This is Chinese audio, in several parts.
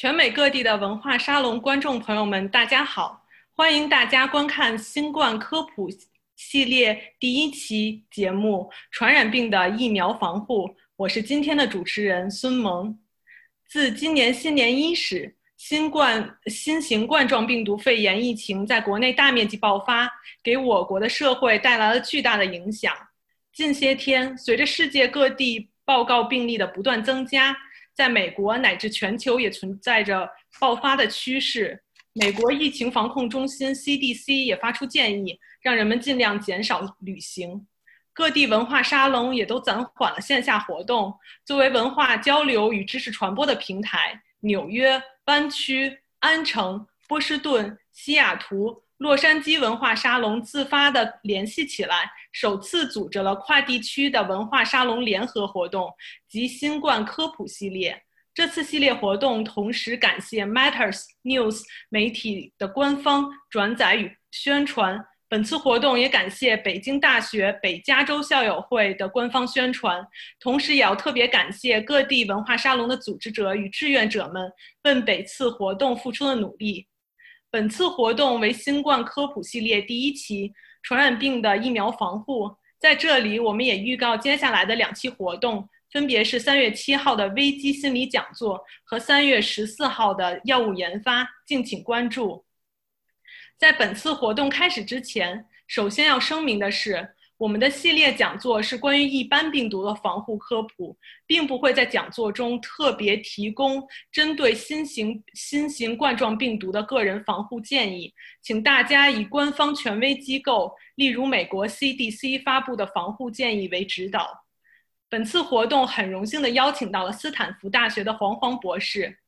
全美各地的文化沙龙观众朋友们，大家好！欢迎大家观看新冠科普系列第一期节目《传染病的疫苗防护》。我是今天的主持人孙萌。自今年新年伊始，新冠新型冠状病毒肺炎疫情在国内大面积爆发，给我国的社会带来了巨大的影响。近些天，随着世界各地报告病例的不断增加，在美国乃至全球也存在着爆发的趋势。美国疫情防控中心 CDC 也发出建议，让人们尽量减少旅行。各地文化沙龙也都暂缓了线下活动。作为文化交流与知识传播的平台，纽约、湾区、安城、波士顿、西雅图。洛杉矶文化沙龙自发地联系起来，首次组织了跨地区的文化沙龙联合活动及新冠科普系列。这次系列活动同时感谢 Matters News 媒体的官方转载与宣传。本次活动也感谢北京大学北加州校友会的官方宣传。同时，也要特别感谢各地文化沙龙的组织者与志愿者们为本次活动付出的努力。本次活动为新冠科普系列第一期，传染病的疫苗防护。在这里，我们也预告接下来的两期活动，分别是三月七号的危机心理讲座和三月十四号的药物研发，敬请关注。在本次活动开始之前，首先要声明的是。我们的系列讲座是关于一般病毒的防护科普，并不会在讲座中特别提供针对新型新型冠状病毒的个人防护建议，请大家以官方权威机构，例如美国 CDC 发布的防护建议为指导。本次活动很荣幸地邀请到了斯坦福大学的黄黄博士。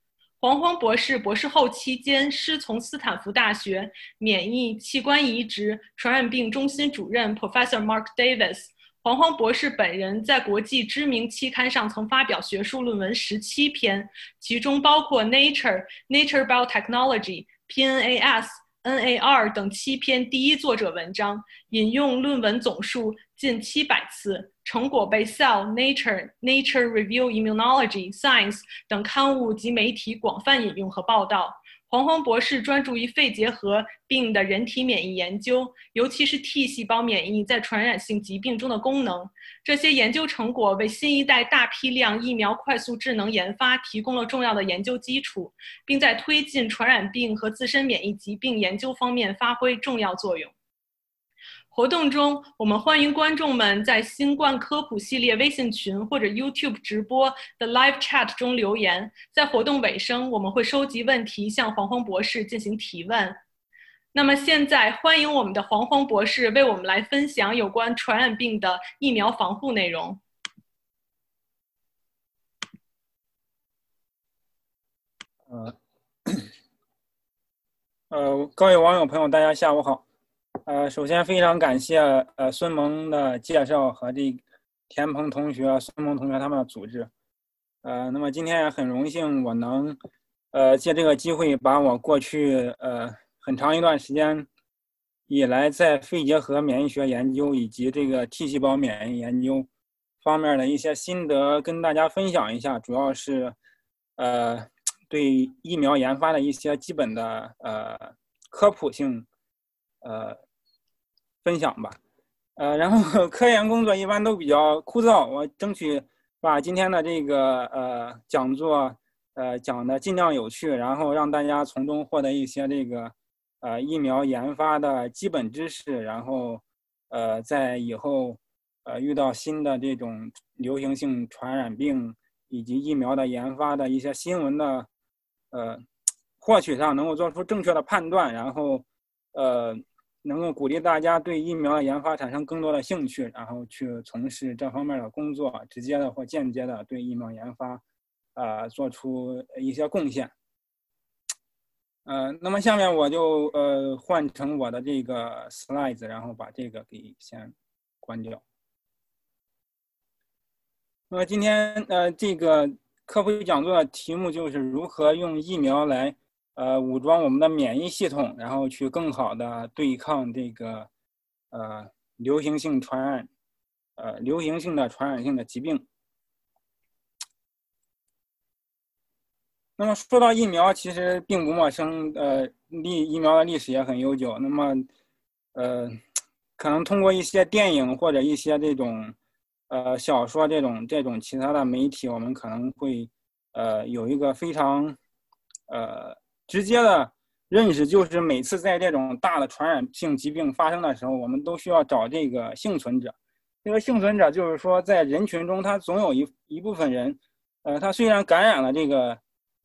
黄黄博士博士后期间师从斯坦福大学免疫器官移植传染病中心主任 Professor Mark Davis。黄黄博士本人在国际知名期刊上曾发表学术论文十七篇，其中包括 Nature、Nature Biotechnology、PNAS、NAR 等七篇第一作者文章，引用论文总数近七百次。成果被《Cell》、《Nature》、《Nature Review Immunology》、《Science》等刊物及媒体广泛引用和报道。黄黄博士专注于肺结核病的人体免疫研究，尤其是 T 细胞免疫在传染性疾病中的功能。这些研究成果为新一代大批量疫苗快速智能研发提供了重要的研究基础，并在推进传染病和自身免疫疾病研究方面发挥重要作用。活动中，我们欢迎观众们在新冠科普系列微信群或者 YouTube 直播的 Live Chat 中留言。在活动尾声，我们会收集问题，向黄黄博士进行提问。那么，现在欢迎我们的黄黄博士为我们来分享有关传染病的疫苗防护内容。呃，呃，各位网友朋友，大家下午好。呃，首先非常感谢呃孙萌的介绍和这田鹏同学、孙萌同学他们的组织。呃，那么今天也很荣幸我能呃借这个机会把我过去呃很长一段时间以来在肺结核免疫学研究以及这个 T 细胞免疫研究方面的一些心得跟大家分享一下，主要是呃对疫苗研发的一些基本的呃科普性呃。分享吧，呃，然后 科研工作一般都比较枯燥，我争取把今天的这个呃讲座呃讲的尽量有趣，然后让大家从中获得一些这个呃疫苗研发的基本知识，然后呃在以后呃遇到新的这种流行性传染病以及疫苗的研发的一些新闻的呃获取上能够做出正确的判断，然后呃。能够鼓励大家对疫苗的研发产生更多的兴趣，然后去从事这方面的工作，直接的或间接的对疫苗研发，呃，做出一些贡献。呃，那么下面我就呃换成我的这个 slides，然后把这个给先关掉。那么今天呃这个科普讲座的题目就是如何用疫苗来。呃，武装我们的免疫系统，然后去更好的对抗这个呃流行性传染，呃流行性的传染性的疾病。那么说到疫苗，其实并不陌生，呃，历疫苗的历史也很悠久。那么，呃，可能通过一些电影或者一些这种，呃，小说这种这种其他的媒体，我们可能会，呃，有一个非常，呃，直接的认识，就是每次在这种大的传染性疾病发生的时候，我们都需要找这个幸存者。这个幸存者就是说，在人群中，他总有一一部分人，呃，他虽然感染了这个。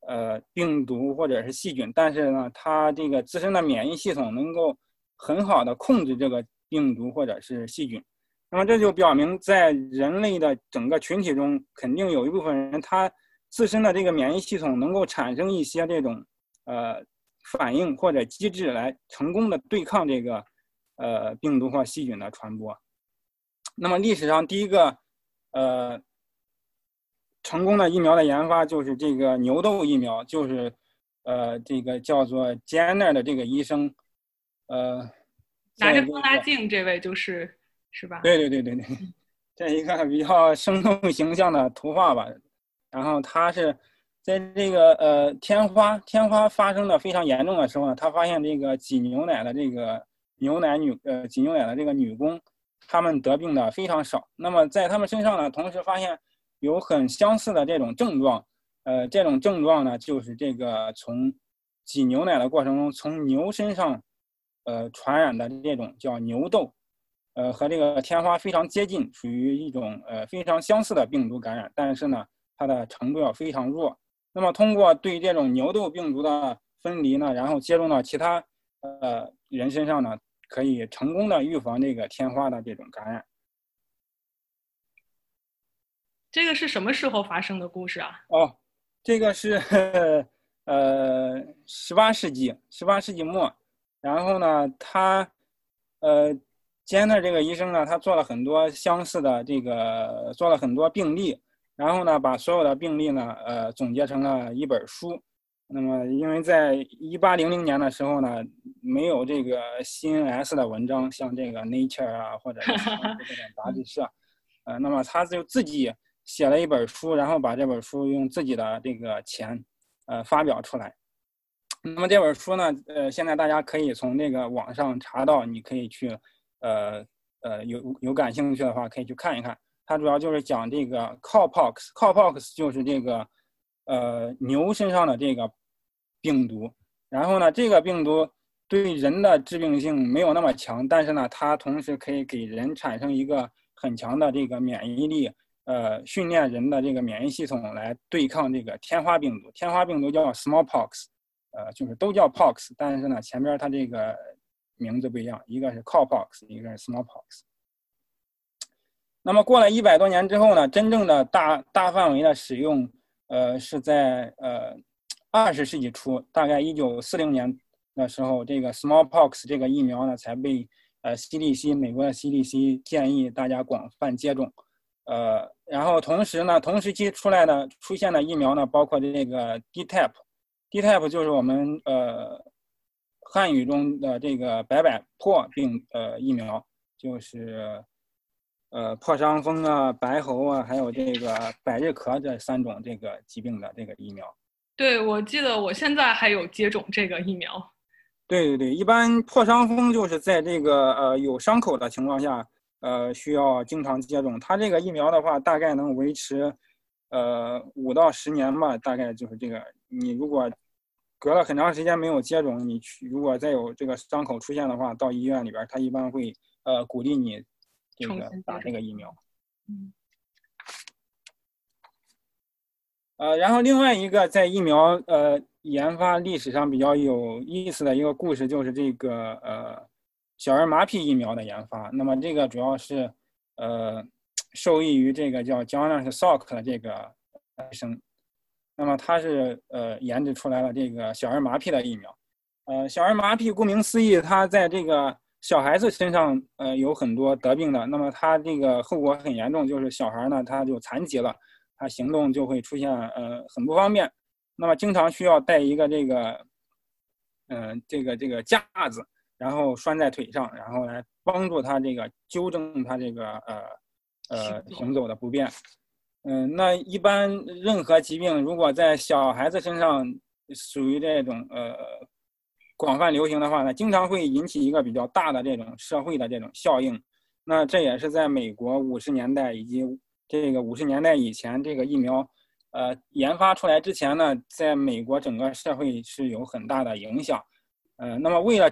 呃，病毒或者是细菌，但是呢，他这个自身的免疫系统能够很好的控制这个病毒或者是细菌，那么这就表明在人类的整个群体中，肯定有一部分人他自身的这个免疫系统能够产生一些这种呃反应或者机制来成功的对抗这个呃病毒或细菌的传播。那么历史上第一个呃。成功的疫苗的研发就是这个牛痘疫苗，就是，呃，这个叫做 Jenner 的这个医生，呃，拿着放大镜这位就是是吧？对对对对对，这 一个比较生动形象的图画吧。然后他是在这个呃天花天花发生的非常严重的时候呢，他发现这个挤牛奶的这个牛奶女呃挤牛奶的这个女工，她们得病的非常少。那么在她们身上呢，同时发现。有很相似的这种症状，呃，这种症状呢，就是这个从挤牛奶的过程中，从牛身上，呃，传染的这种叫牛痘，呃，和这个天花非常接近，属于一种呃非常相似的病毒感染，但是呢，它的程度要非常弱。那么通过对这种牛痘病毒的分离呢，然后接种到其他呃人身上呢，可以成功的预防这个天花的这种感染。这个是什么时候发生的故事啊？哦，这个是呃十八世纪，十八世纪末。然后呢，他呃兼的这个医生呢，他做了很多相似的这个，做了很多病例，然后呢，把所有的病例呢，呃，总结成了一本书。那么，因为在一八零零年的时候呢，没有这个 CNS 的文章，像这个 Nature 啊，或者 这种杂志社，呃，那么他就自己。写了一本书，然后把这本书用自己的这个钱，呃，发表出来。那么这本书呢，呃，现在大家可以从那个网上查到，你可以去，呃，呃，有有感兴趣的话，可以去看一看。它主要就是讲这个 cowpox，cowpox 就是这个，呃，牛身上的这个病毒。然后呢，这个病毒对人的致病性没有那么强，但是呢，它同时可以给人产生一个很强的这个免疫力。呃，训练人的这个免疫系统来对抗这个天花病毒。天花病毒叫 smallpox，呃，就是都叫 pox，但是呢，前边它这个名字不一样，一个是 cowpox，一个是 smallpox。那么过了一百多年之后呢，真正的大大范围的使用，呃，是在呃二十世纪初，大概一九四零年的时候，这个 smallpox 这个疫苗呢才被呃 CDC 美国的 CDC 建议大家广泛接种。呃，然后同时呢，同时期出来的出现的疫苗呢，包括这个 DTaP，DTaP 就是我们呃汉语中的这个白百破病呃疫苗，就是呃破伤风啊、白喉啊，还有这个百日咳这三种这个疾病的这个疫苗。对，我记得我现在还有接种这个疫苗。对对对，一般破伤风就是在这个呃有伤口的情况下。呃，需要经常接种。它这个疫苗的话，大概能维持，呃，五到十年吧。大概就是这个。你如果隔了很长时间没有接种，你去如果再有这个伤口出现的话，到医院里边，他一般会呃鼓励你这个打这个疫苗。嗯。呃，然后另外一个在疫苗呃研发历史上比较有意思的一个故事，就是这个呃。小儿麻痹疫苗的研发，那么这个主要是，呃，受益于这个叫 Jonas Salk 的这个医生，那么他是呃研制出来了这个小儿麻痹的疫苗，呃，小儿麻痹顾名思义，它在这个小孩子身上呃有很多得病的，那么他这个后果很严重，就是小孩呢他就残疾了，他行动就会出现呃很不方便，那么经常需要带一个这个，嗯，这个这个架子。然后拴在腿上，然后来帮助他这个纠正他这个呃呃行走的不便。嗯，那一般任何疾病如果在小孩子身上属于这种呃广泛流行的话呢，经常会引起一个比较大的这种社会的这种效应。那这也是在美国五十年代以及这个五十年代以前，这个疫苗呃研发出来之前呢，在美国整个社会是有很大的影响。呃，那么为了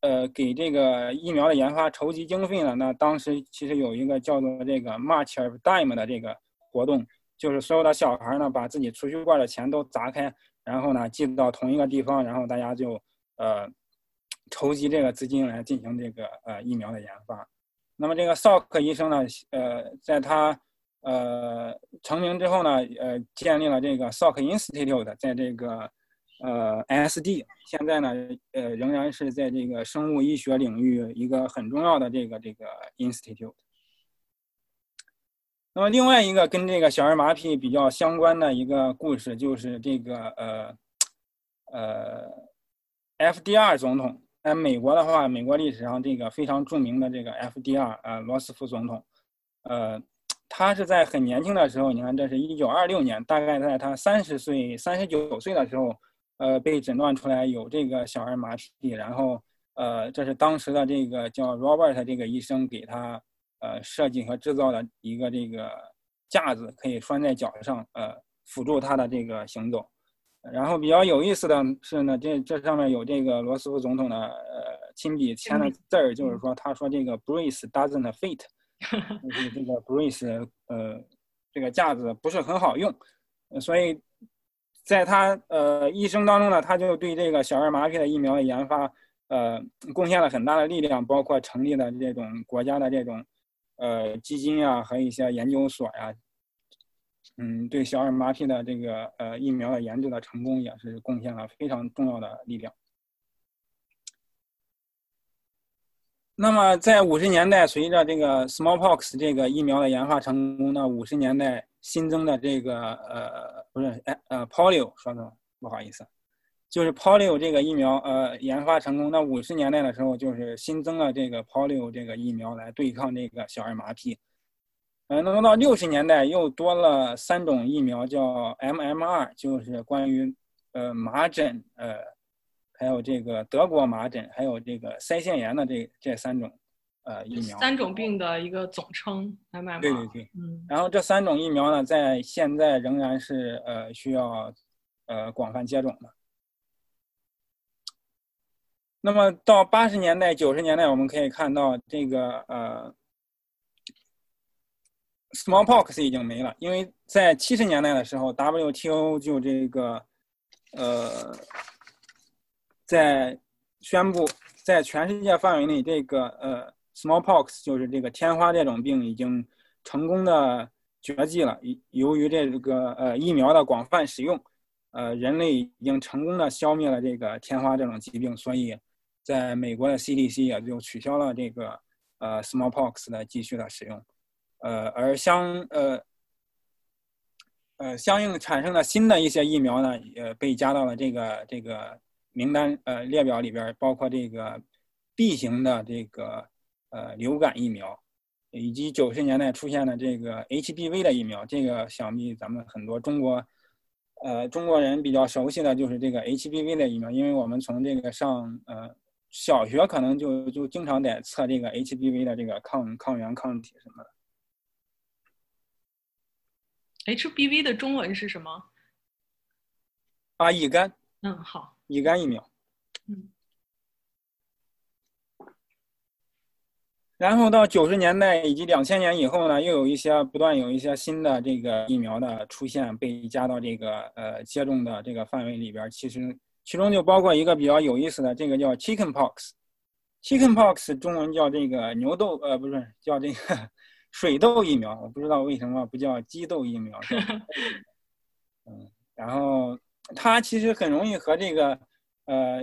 呃给这个疫苗的研发筹集经费呢，那当时其实有一个叫做这个 March of Dime 的这个。活动就是所有的小孩呢，把自己储蓄罐的钱都砸开，然后呢寄到同一个地方，然后大家就呃筹集这个资金来进行这个呃疫苗的研发。那么这个绍克医生呢，呃，在他呃成名之后呢，呃建立了这个 Salk Institute，在这个呃 SD，现在呢呃仍然是在这个生物医学领域一个很重要的这个这个 institute。那么另外一个跟这个小儿麻痹比较相关的一个故事，就是这个呃呃，FDR 总统在美国的话，美国历史上这个非常著名的这个 FDR 呃罗斯福总统，呃，他是在很年轻的时候，你看这是一九二六年，大概在他三十岁、三十九岁的时候，呃，被诊断出来有这个小儿麻痹，然后呃，这是当时的这个叫 Robert 这个医生给他。呃，设计和制造的一个这个架子，可以拴在脚上，呃，辅助他的这个行走。然后比较有意思的是呢，这这上面有这个罗斯福总统的呃亲笔签的字儿，就是说他说这个 brace doesn't fit，就是这个 brace 呃这个架子不是很好用，所以在他呃一生当中呢，他就对这个小儿麻痹的疫苗的研发呃贡献了很大的力量，包括成立的这种国家的这种。呃，基金啊，和一些研究所呀，嗯，对小儿麻痹的这个呃疫苗的研制的成功，也是贡献了非常重要的力量。那么，在五十年代，随着这个 smallpox 这个疫苗的研发成功，那五十年代新增的这个呃，不是，哎，呃，polio，说错，不好意思。就是 polio 这个疫苗，呃，研发成功。那五十年代的时候，就是新增了这个 polio 这个疫苗来对抗这个小儿麻痹。呃，那么到六十年代又多了三种疫苗，叫 MMR，就是关于呃麻疹，呃，还有这个德国麻疹，还有这个腮腺炎的这这三种呃疫苗。三种病的一个总称，MMR。对对对，嗯。然后这三种疫苗呢，在现在仍然是呃需要呃广泛接种的。那么到八十年代、九十年代，我们可以看到这个呃，smallpox 已经没了，因为在七十年代的时候，WTO 就这个呃，在宣布在全世界范围内，这个呃 smallpox 就是这个天花这种病已经成功的绝迹了。由于这个呃疫苗的广泛使用，呃，人类已经成功的消灭了这个天花这种疾病，所以。在美国的 CDC 也就取消了这个呃 smallpox 的继续的使用，呃，而相呃呃相应产生的新的一些疫苗呢，也被加到了这个这个名单呃列表里边，包括这个 B 型的这个呃流感疫苗，以及九十年代出现的这个 HBV 的疫苗，这个想必咱们很多中国呃中国人比较熟悉的就是这个 HBV 的疫苗，因为我们从这个上呃。小学可能就就经常得测这个 HBV 的这个抗抗原抗体什么的。HBV 的中文是什么？啊，乙肝。嗯，好。乙肝疫苗。嗯。然后到九十年代以及两千年以后呢，又有一些不断有一些新的这个疫苗的出现，被加到这个呃接种的这个范围里边。其实。其中就包括一个比较有意思的，这个叫 chickenpox，chickenpox 中文叫这个牛痘，呃，不是叫这个水痘疫苗，我不知道为什么不叫鸡痘疫苗。嗯，然后它其实很容易和这个呃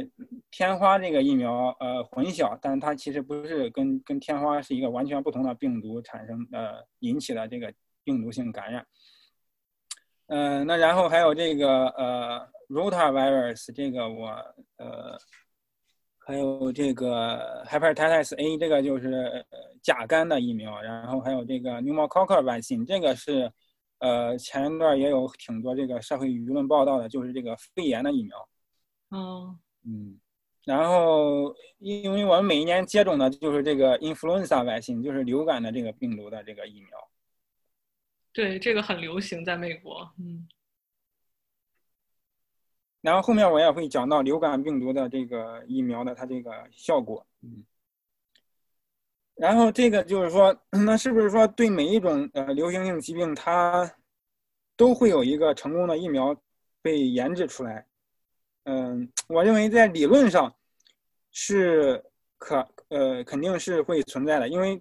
天花这个疫苗呃混淆，但它其实不是跟跟天花是一个完全不同的病毒产生呃引起的这个病毒性感染。嗯，那然后还有这个呃。Rotavirus 这个我呃，还有这个 Hepatitis A 这个就是甲肝的疫苗，然后还有这个 Pneumococcal vaccine 这个是呃，前一段也有挺多这个社会舆论报道的，就是这个肺炎的疫苗。哦，嗯，然后因为我们每一年接种的就是这个 influenza 外星，就是流感的这个病毒的这个疫苗。对，这个很流行，在美国。嗯。然后后面我也会讲到流感病毒的这个疫苗的它这个效果。嗯。然后这个就是说，那是不是说对每一种呃流行性疾病，它都会有一个成功的疫苗被研制出来？嗯，我认为在理论上是可呃肯定是会存在的，因为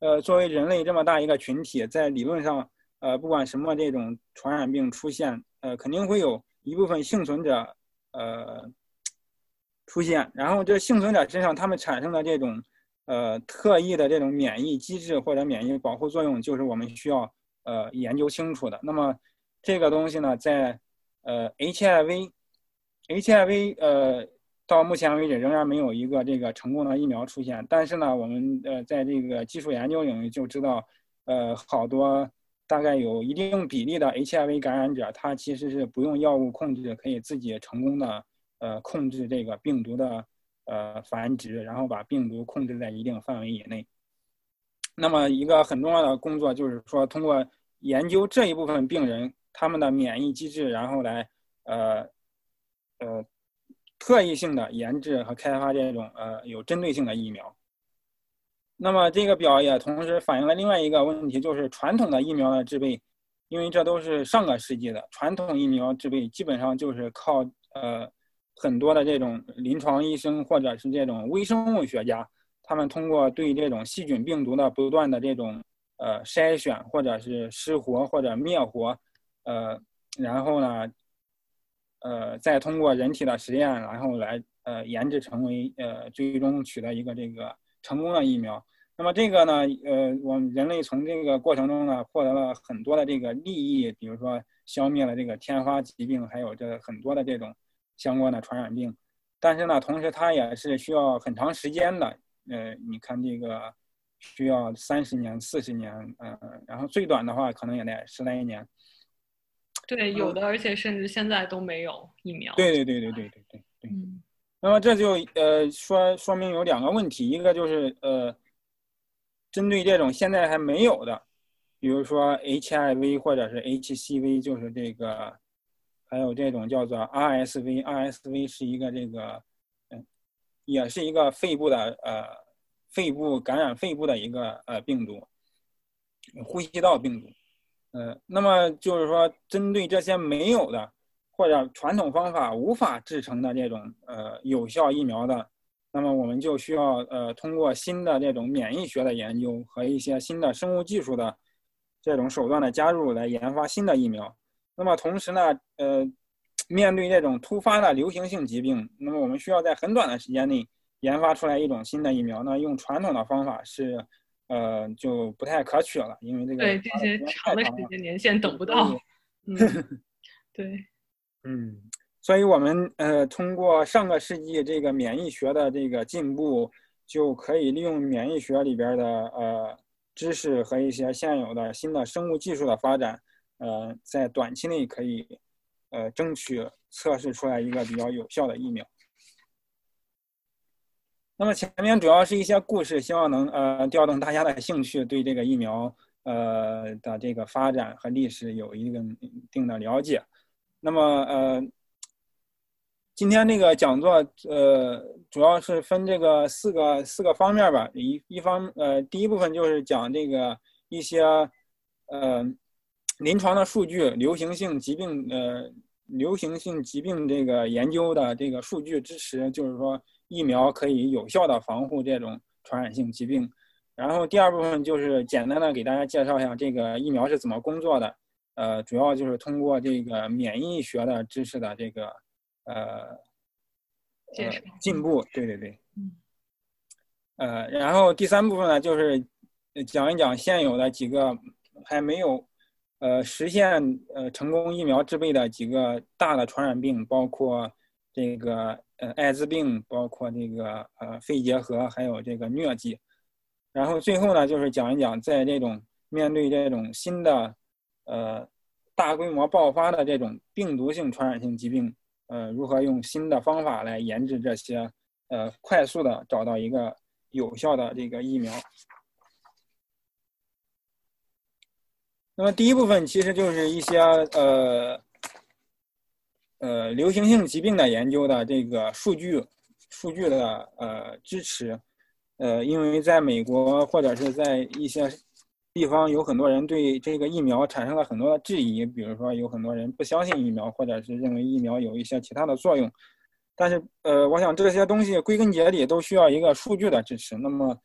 呃作为人类这么大一个群体，在理论上呃不管什么这种传染病出现，呃肯定会有一部分幸存者呃出现，然后这幸存者身上他们产生的这种。呃，特异的这种免疫机制或者免疫保护作用，就是我们需要呃研究清楚的。那么这个东西呢，在呃 HIV，HIV 呃到目前为止仍然没有一个这个成功的疫苗出现。但是呢，我们呃在这个技术研究领域就知道，呃好多大概有一定比例的 HIV 感染者，他其实是不用药物控制，可以自己成功的呃控制这个病毒的。呃，繁殖，然后把病毒控制在一定范围以内。那么，一个很重要的工作就是说，通过研究这一部分病人他们的免疫机制，然后来呃呃特异性的研制和开发这种呃有针对性的疫苗。那么，这个表也同时反映了另外一个问题，就是传统的疫苗的制备，因为这都是上个世纪的传统疫苗制备，基本上就是靠呃。很多的这种临床医生或者是这种微生物学家，他们通过对这种细菌病毒的不断的这种呃筛选，或者是失活或者灭活，呃，然后呢，呃，再通过人体的实验，然后来呃研制成为呃最终取得一个这个成功的疫苗。那么这个呢，呃，我们人类从这个过程中呢获得了很多的这个利益，比如说消灭了这个天花疾病，还有这很多的这种。相关的传染病，但是呢，同时它也是需要很长时间的。呃，你看这个需要三十年、四十年，嗯，然后最短的话可能也得十来年。对，有的，而且甚至现在都没有疫苗。对对对对对对对对。那么这就呃说说明有两个问题，一个就是呃，针对这种现在还没有的，比如说 HIV 或者是 HCV，就是这个。还有这种叫做 RSV，RSV 是一个这个，嗯，也是一个肺部的呃，肺部感染肺部的一个呃病毒，呼吸道病毒，呃，那么就是说，针对这些没有的或者传统方法无法制成的这种呃有效疫苗的，那么我们就需要呃通过新的这种免疫学的研究和一些新的生物技术的这种手段的加入来研发新的疫苗。那么同时呢，呃，面对这种突发的流行性疾病，那么我们需要在很短的时间内研发出来一种新的疫苗。那用传统的方法是，呃，就不太可取了，因为这个对这些长的时间年限等不到。嗯，对，嗯，所以我们呃通过上个世纪这个免疫学的这个进步，就可以利用免疫学里边的呃知识和一些现有的新的生物技术的发展。呃，在短期内可以，呃，争取测试出来一个比较有效的疫苗。那么前面主要是一些故事，希望能呃调动大家的兴趣，对这个疫苗呃的这个发展和历史有一定一定的了解。那么呃，今天这个讲座呃主要是分这个四个四个方面吧。一一方呃第一部分就是讲这个一些呃。临床的数据，流行性疾病，呃，流行性疾病这个研究的这个数据支持，就是说疫苗可以有效的防护这种传染性疾病。然后第二部分就是简单的给大家介绍一下这个疫苗是怎么工作的，呃，主要就是通过这个免疫学的知识的这个，呃，进步，对对对，呃，然后第三部分呢，就是讲一讲现有的几个还没有。呃，实现呃成功疫苗制备的几个大的传染病，包括这个呃艾滋病，包括这个呃肺结核，还有这个疟疾。然后最后呢，就是讲一讲在这种面对这种新的呃大规模爆发的这种病毒性传染性疾病，呃，如何用新的方法来研制这些，呃，快速的找到一个有效的这个疫苗。那么第一部分其实就是一些呃呃流行性疾病的研究的这个数据数据的呃支持，呃，因为在美国或者是在一些地方有很多人对这个疫苗产生了很多的质疑，比如说有很多人不相信疫苗，或者是认为疫苗有一些其他的作用，但是呃，我想这些东西归根结底都需要一个数据的支持。那么。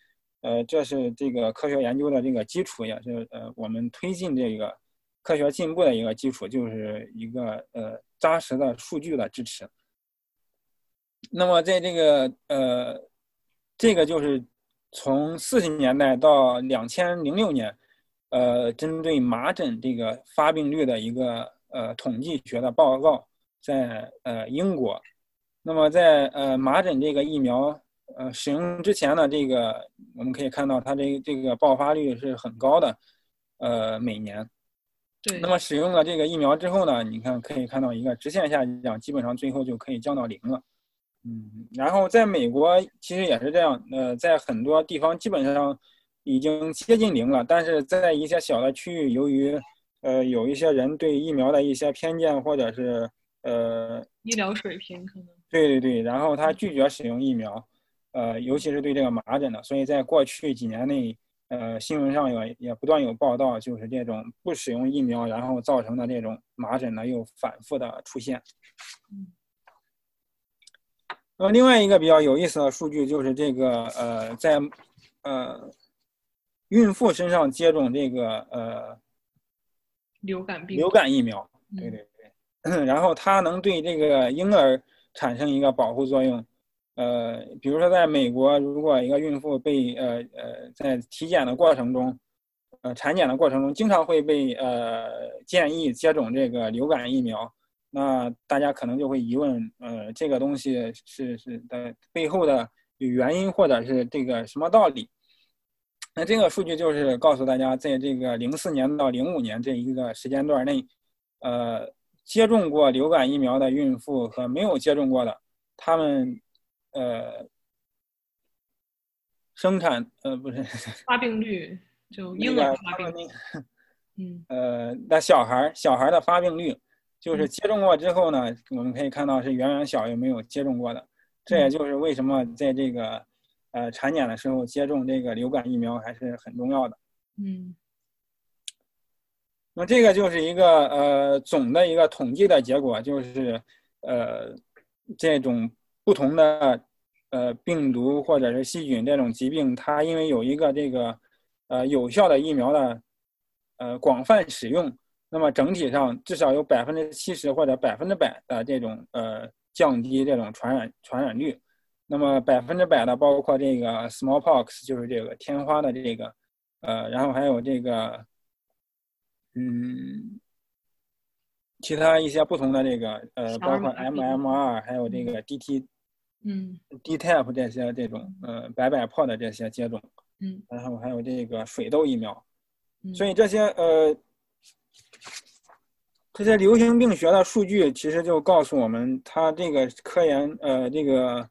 呃，这是这个科学研究的这个基础，也是呃我们推进这个科学进步的一个基础，就是一个呃扎实的数据的支持。那么在这个呃，这个就是从四十年代到两千零六年，呃，针对麻疹这个发病率的一个呃统计学的报告，在呃英国。那么在呃麻疹这个疫苗。呃，使用之前呢，这个我们可以看到它这这个爆发率是很高的，呃，每年。对。那么使用了这个疫苗之后呢，你看可以看到一个直线下降，基本上最后就可以降到零了。嗯。然后在美国其实也是这样，呃，在很多地方基本上已经接近零了，但是在一些小的区域，由于呃有一些人对疫苗的一些偏见或者是呃医疗水平可能。对对对，然后他拒绝使用疫苗。呃，尤其是对这个麻疹的，所以在过去几年内，呃，新闻上也也不断有报道，就是这种不使用疫苗，然后造成的这种麻疹呢又反复的出现。那么另外一个比较有意思的数据就是这个呃，在呃孕妇身上接种这个呃流感病流感疫苗，对对对，然后它能对这个婴儿产生一个保护作用。呃，比如说，在美国，如果一个孕妇被呃呃在体检的过程中，呃产检的过程中，经常会被呃建议接种这个流感疫苗，那大家可能就会疑问，呃，这个东西是是的背后的原因，或者是这个什么道理？那这个数据就是告诉大家，在这个零四年到零五年这一个时间段内，呃，接种过流感疫苗的孕妇和没有接种过的，他们。呃，生产呃不是发病率就婴儿发病率，嗯呃那小孩小孩的发病率，就是接种过之后呢，我们可以看到是远远小于没有接种过的。这也就是为什么在这个呃产检的时候接种这个流感疫苗还是很重要的。嗯，那这个就是一个呃总的一个统计的结果，就是呃这种不同的。呃，病毒或者是细菌这种疾病，它因为有一个这个呃有效的疫苗的呃广泛使用，那么整体上至少有百分之七十或者百分之百的这种呃降低这种传染传染率。那么百分之百的包括这个 smallpox，就是这个天花的这个呃，然后还有这个嗯其他一些不同的这个呃，包括 MMR，还有这个 DT。嗯，DTaP 这些这种呃白百破的这些接种，嗯，然后还有这个水痘疫苗，所以这些呃这些流行病学的数据其实就告诉我们，它这个科研呃这个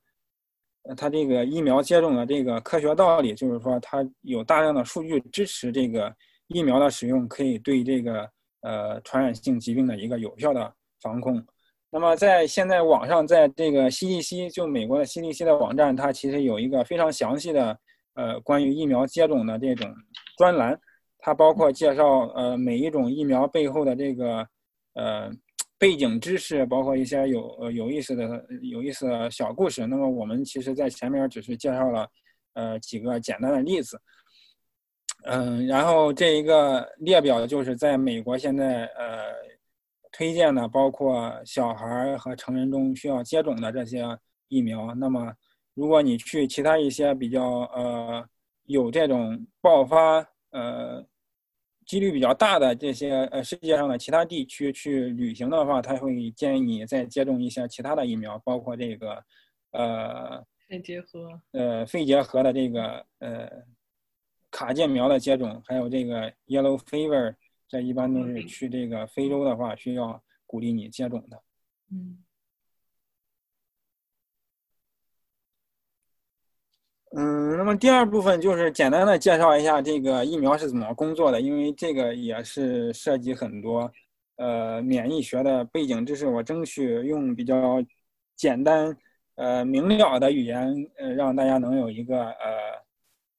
它这个疫苗接种的这个科学道理，就是说它有大量的数据支持这个疫苗的使用可以对这个呃传染性疾病的一个有效的防控。那么在现在网上，在这个 CDC 就美国的 CDC 的网站，它其实有一个非常详细的呃关于疫苗接种的这种专栏，它包括介绍呃每一种疫苗背后的这个呃背景知识，包括一些有有意思的有意思的小故事。那么我们其实在前面只是介绍了呃几个简单的例子，嗯，然后这一个列表就是在美国现在呃。推荐的包括小孩和成人中需要接种的这些疫苗。那么，如果你去其他一些比较呃有这种爆发呃几率比较大的这些呃世界上的其他地区去旅行的话，他会建议你再接种一些其他的疫苗，包括这个呃肺结核呃肺结核的这个呃卡介苗的接种，还有这个 yellow fever。这一般都是去这个非洲的话，需要鼓励你接种的。嗯。嗯，那么第二部分就是简单的介绍一下这个疫苗是怎么工作的，因为这个也是涉及很多呃免疫学的背景知识，我争取用比较简单呃明了的语言，呃让大家能有一个呃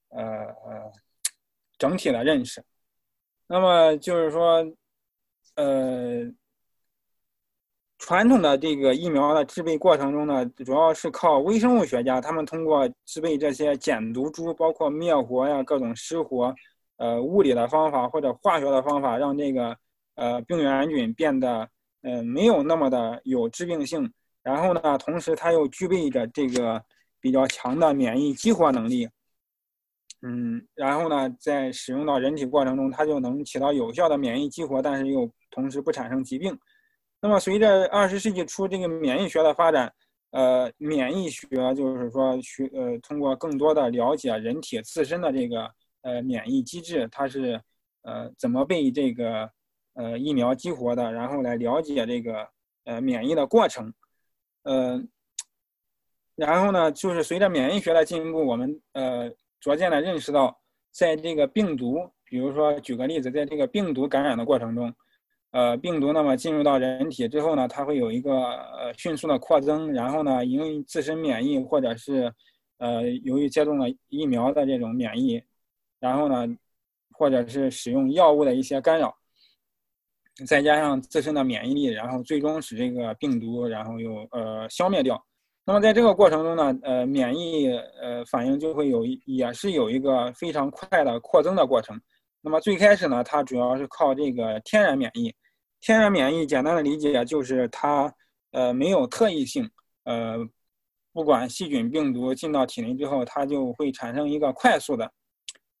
呃呃整体的认识。那么就是说，呃。传统的这个疫苗的制备过程中呢，主要是靠微生物学家，他们通过制备这些减毒株，包括灭活呀、各种失活，呃，物理的方法或者化学的方法，让这个呃病原菌变得呃没有那么的有致病性。然后呢，同时它又具备着这个比较强的免疫激活能力。嗯，然后呢，在使用到人体过程中，它就能起到有效的免疫激活，但是又同时不产生疾病。那么，随着二十世纪初这个免疫学的发展，呃，免疫学就是说学呃，通过更多的了解人体自身的这个呃免疫机制，它是呃怎么被这个呃疫苗激活的，然后来了解这个呃免疫的过程，呃，然后呢，就是随着免疫学的进一步，我们呃逐渐的认识到，在这个病毒，比如说举个例子，在这个病毒感染的过程中。呃，病毒那么进入到人体之后呢，它会有一个呃迅速的扩增，然后呢，因为自身免疫或者是呃由于接种了疫苗的这种免疫，然后呢，或者是使用药物的一些干扰，再加上自身的免疫力，然后最终使这个病毒然后又呃消灭掉。那么在这个过程中呢，呃，免疫呃反应就会有也是有一个非常快的扩增的过程。那么最开始呢，它主要是靠这个天然免疫。天然免疫简单的理解就是它呃没有特异性，呃，不管细菌病毒进到体内之后，它就会产生一个快速的，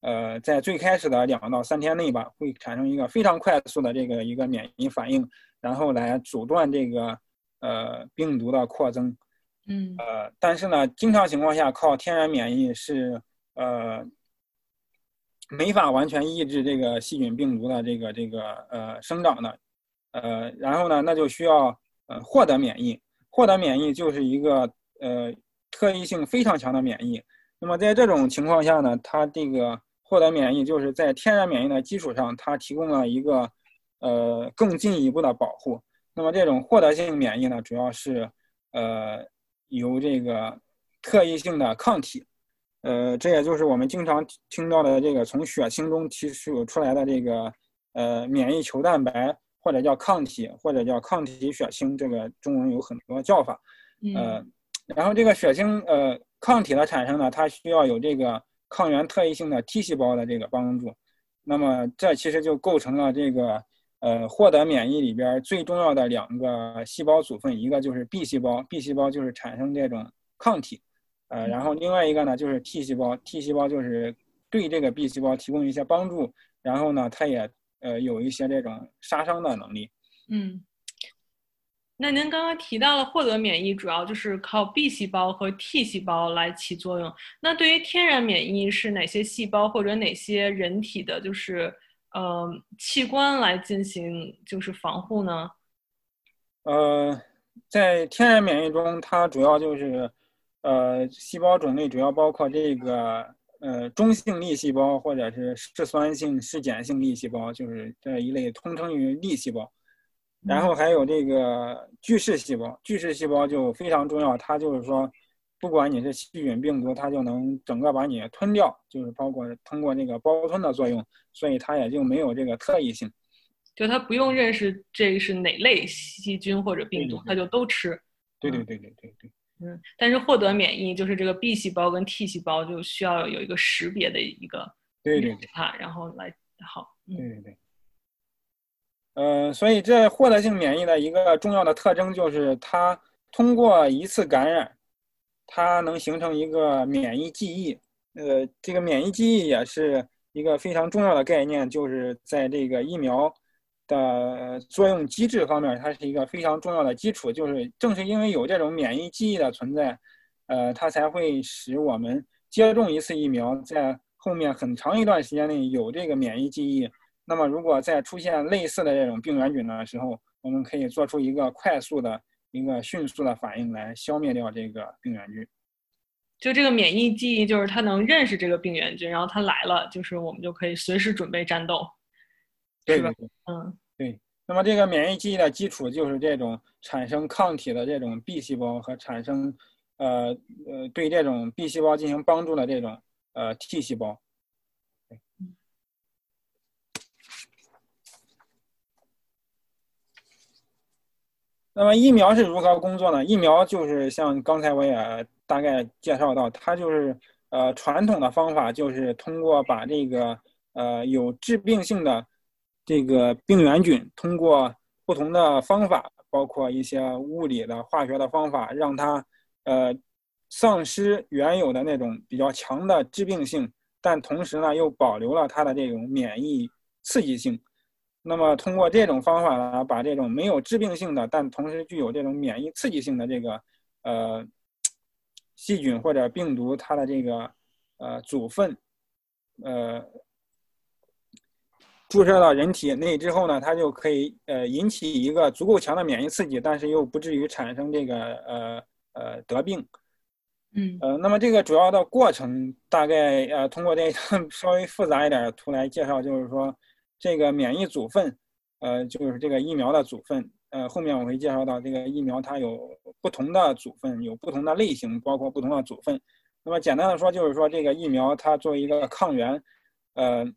呃，在最开始的两到三天内吧，会产生一个非常快速的这个一个免疫反应，然后来阻断这个呃病毒的扩增。嗯。呃，但是呢，经常情况下靠天然免疫是呃。没法完全抑制这个细菌病毒的这个这个呃生长的，呃，然后呢，那就需要呃获得免疫，获得免疫就是一个呃特异性非常强的免疫。那么在这种情况下呢，它这个获得免疫就是在天然免疫的基础上，它提供了一个呃更进一步的保护。那么这种获得性免疫呢，主要是呃由这个特异性的抗体。呃，这也就是我们经常听到的这个从血清中提取出来的这个呃免疫球蛋白，或者叫抗体，或者叫抗体血清，这个中文有很多叫法。呃，然后这个血清呃抗体的产生呢，它需要有这个抗原特异性的 T 细胞的这个帮助。那么这其实就构成了这个呃获得免疫里边最重要的两个细胞组分，一个就是 B 细胞，B 细胞就是产生这种抗体。呃，然后另外一个呢，就是 T 细胞，T 细胞就是对这个 B 细胞提供一些帮助，然后呢，它也呃有一些这种杀伤的能力。嗯，那您刚刚提到了获得免疫主要就是靠 B 细胞和 T 细胞来起作用，那对于天然免疫是哪些细胞或者哪些人体的，就是呃器官来进行就是防护呢？呃，在天然免疫中，它主要就是。呃，细胞种类主要包括这个呃中性粒细胞或者是嗜酸性、嗜碱性粒细胞，就是这一类通称于粒细胞。然后还有这个巨噬细胞，巨噬细胞就非常重要，它就是说，不管你是细菌、病毒，它就能整个把你吞掉，就是包括通过那个包吞的作用，所以它也就没有这个特异性。就它不用认识这是哪类细菌或者病毒，它就都吃。对对对对对对。嗯，但是获得免疫就是这个 B 细胞跟 T 细胞就需要有一个识别的一个对对对，它然后来好，对对对，呃，所以这获得性免疫的一个重要的特征就是它通过一次感染，它能形成一个免疫记忆。呃，这个免疫记忆也是一个非常重要的概念，就是在这个疫苗。的作用机制方面，它是一个非常重要的基础。就是正是因为有这种免疫记忆的存在，呃，它才会使我们接种一次疫苗，在后面很长一段时间内有这个免疫记忆，那么如果在出现类似的这种病原菌的时候，我们可以做出一个快速的一个迅速的反应来消灭掉这个病原菌。就这个免疫记忆，就是它能认识这个病原菌，然后它来了，就是我们就可以随时准备战斗，是吧？嗯，对。那么这个免疫记忆的基础就是这种产生抗体的这种 B 细胞和产生，呃呃，对这种 B 细胞进行帮助的这种呃 T 细胞。那么疫苗是如何工作呢？疫苗就是像刚才我也大概介绍到，它就是呃传统的方法就是通过把这个呃有致病性的。这个病原菌通过不同的方法，包括一些物理的、化学的方法，让它呃丧失原有的那种比较强的致病性，但同时呢又保留了它的这种免疫刺激性。那么通过这种方法呢，把这种没有致病性的，但同时具有这种免疫刺激性的这个呃细菌或者病毒，它的这个呃组分呃。注射到人体内之后呢，它就可以呃引起一个足够强的免疫刺激，但是又不至于产生这个呃呃得病。嗯呃，那么这个主要的过程大概呃通过这张 稍微复杂一点的图来介绍，就是说这个免疫组分，呃就是这个疫苗的组分，呃后面我会介绍到这个疫苗它有不同的组分，有不同的类型，包括不同的组分。那么简单的说就是说这个疫苗它作为一个抗原，呃。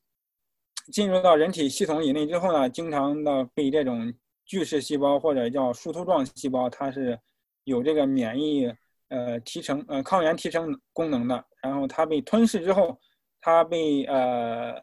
进入到人体系统以内之后呢，经常的被这种巨噬细胞或者叫树突状细胞，它是有这个免疫呃提成呃抗原提成功能的。然后它被吞噬之后，它被呃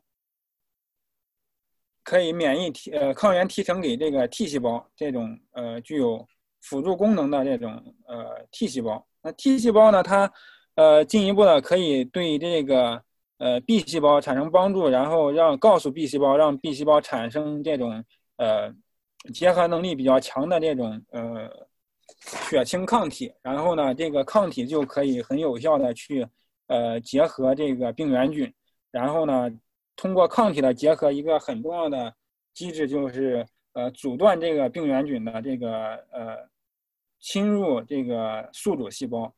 可以免疫提呃抗原提成给这个 T 细胞这种呃具有辅助功能的这种呃 T 细胞。那 T 细胞呢，它呃进一步的可以对这个。呃，B 细胞产生帮助，然后让告诉 B 细胞，让 B 细胞产生这种呃结合能力比较强的这种呃血清抗体，然后呢，这个抗体就可以很有效的去呃结合这个病原菌，然后呢，通过抗体的结合，一个很重要的机制就是呃阻断这个病原菌的这个呃侵入这个宿主细胞。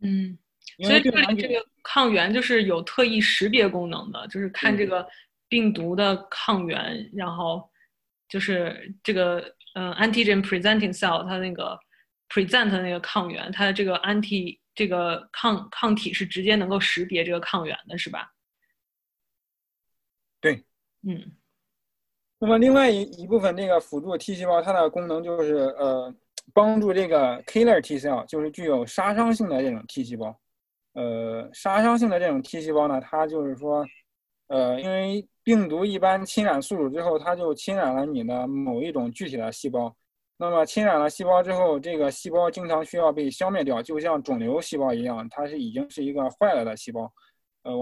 嗯。所以这里这个抗原就是有特异识别功能的，就是看这个病毒的抗原，然后就是这个嗯 antigen presenting cell 它那个 present 那个抗原，它的这个 anti 这个抗抗体是直接能够识别这个抗原的，是吧？对，嗯。那么另外一一部分这个辅助 T 细胞，它的功能就是呃帮助这个 killer T cell，就是具有杀伤性的这种 T 细胞。呃，杀伤性的这种 T 细胞呢，它就是说，呃，因为病毒一般侵染宿主之后，它就侵染了你的某一种具体的细胞。那么侵染了细胞之后，这个细胞经常需要被消灭掉，就像肿瘤细胞一样，它是已经是一个坏了的细胞。呃，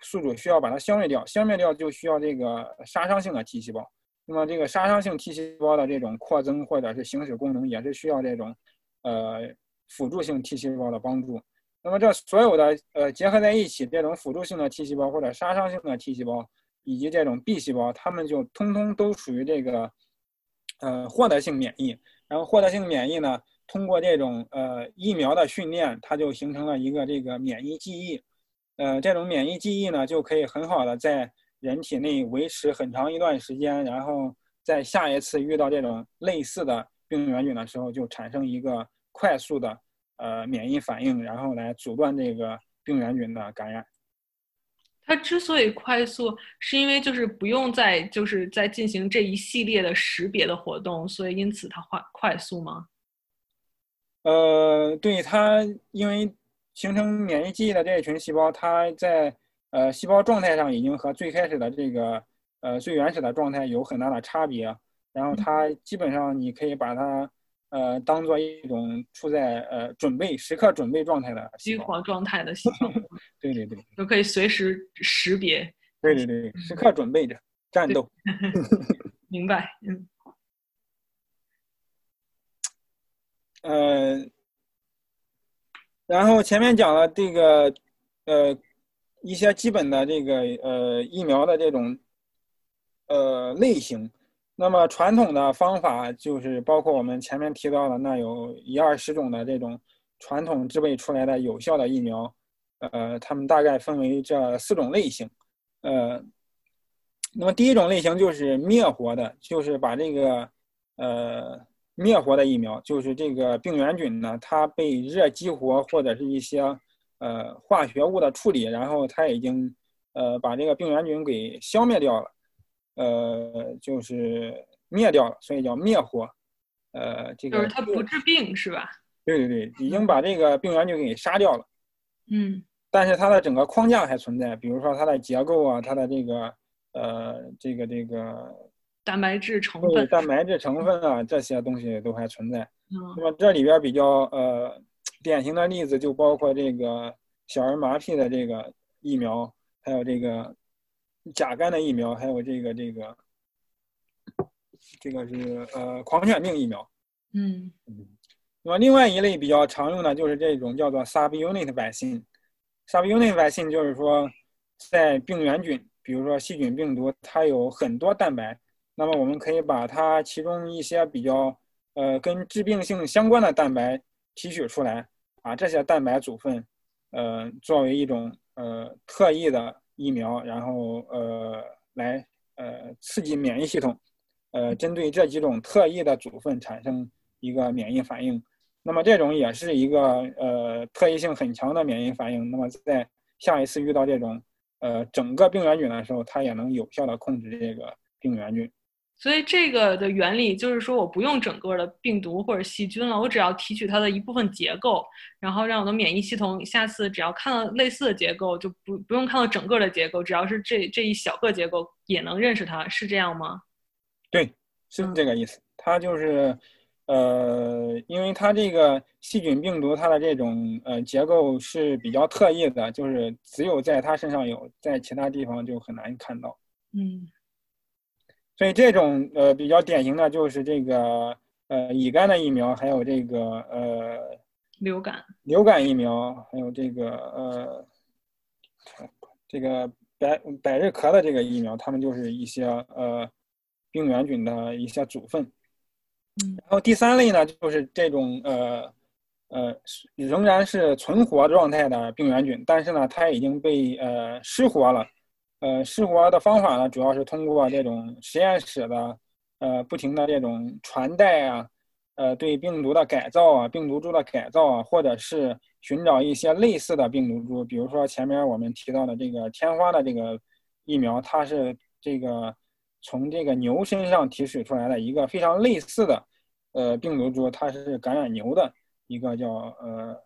宿主需要把它消灭掉，消灭掉就需要这个杀伤性的 T 细胞。那么这个杀伤性 T 细胞的这种扩增或者是行使功能，也是需要这种呃辅助性 T 细胞的帮助。那么这所有的呃结合在一起，这种辅助性的 T 细胞或者杀伤性的 T 细胞，以及这种 B 细胞，它们就通通都属于这个呃获得性免疫。然后获得性免疫呢，通过这种呃疫苗的训练，它就形成了一个这个免疫记忆。呃，这种免疫记忆呢，就可以很好的在人体内维持很长一段时间，然后在下一次遇到这种类似的病原菌的时候，就产生一个快速的。呃，免疫反应，然后来阻断这个病原菌的感染。它之所以快速，是因为就是不用再就是在进行这一系列的识别的活动，所以因此它快快速吗？呃，对它，因为形成免疫记忆的这一群细胞，它在呃细胞状态上已经和最开始的这个呃最原始的状态有很大的差别，然后它基本上你可以把它。呃，当做一种处在呃准备时刻准备状态的激活状态的细胞，对对对，就可以随时识别。对对对，时刻准备着战斗。明白，嗯。呃，然后前面讲了这个呃一些基本的这个呃疫苗的这种呃类型。那么传统的方法就是包括我们前面提到的那有一二十种的这种传统制备出来的有效的疫苗，呃，它们大概分为这四种类型。呃，那么第一种类型就是灭活的，就是把这个呃灭活的疫苗，就是这个病原菌呢，它被热激活或者是一些呃化学物的处理，然后它已经呃把这个病原菌给消灭掉了。呃，就是灭掉了，所以叫灭活。呃，这个就是它不治病是吧？对对对，已经把这个病原菌给杀掉了。嗯。但是它的整个框架还存在，比如说它的结构啊，它的这个呃，这个这个蛋白质成分、蛋白质成分啊，这些东西都还存在。嗯。那么这里边比较呃典型的例子就包括这个小儿麻痹的这个疫苗，还有这个。甲肝的疫苗，还有这个这个，这个是呃狂犬病疫苗。嗯嗯。那么另外一类比较常用的就是这种叫做 subunit vaccine。subunit vaccine 就是说，在病原菌，比如说细菌、病毒，它有很多蛋白，那么我们可以把它其中一些比较呃跟致病性相关的蛋白提取出来，把这些蛋白组分，呃作为一种呃特异的。疫苗，然后呃来呃刺激免疫系统，呃针对这几种特异的组分产生一个免疫反应，那么这种也是一个呃特异性很强的免疫反应。那么在下一次遇到这种呃整个病原菌的时候，它也能有效的控制这个病原菌。所以这个的原理就是说，我不用整个的病毒或者细菌了，我只要提取它的一部分结构，然后让我的免疫系统下次只要看到类似的结构，就不不用看到整个的结构，只要是这这一小个结构也能认识它，是这样吗？对，是这个意思。它就是，呃，因为它这个细菌、病毒，它的这种呃结构是比较特异的，就是只有在它身上有，在其他地方就很难看到。嗯。所以这种呃比较典型的就是这个呃乙肝的疫苗，还有这个呃流感流感疫苗，还有这个呃这个百百日咳的这个疫苗，它们就是一些呃病原菌的一些组分。嗯，然后第三类呢，就是这种呃呃仍然是存活状态的病原菌，但是呢它已经被呃失活了。呃，失活的方法呢，主要是通过这种实验室的，呃，不停的这种传代啊，呃，对病毒的改造啊，病毒株的改造啊，或者是寻找一些类似的病毒株，比如说前面我们提到的这个天花的这个疫苗，它是这个从这个牛身上提取出来的一个非常类似的，呃，病毒株，它是感染牛的一个叫呃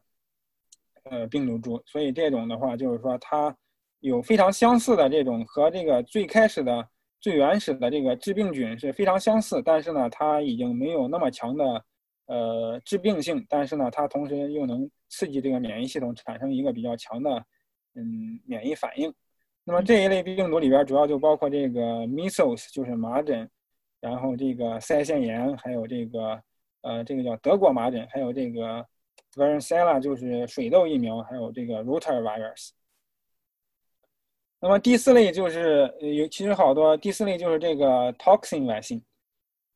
呃病毒株，所以这种的话就是说它。有非常相似的这种和这个最开始的最原始的这个致病菌是非常相似，但是呢，它已经没有那么强的呃致病性，但是呢，它同时又能刺激这个免疫系统产生一个比较强的嗯免疫反应。那么这一类病毒里边主要就包括这个 measles 就是麻疹，然后这个腮腺炎，还有这个呃这个叫德国麻疹，还有这个 varicella 就是水痘疫苗，还有这个 rotavirus。那么第四类就是有，其实好多第四类就是这个 toxin vaccine，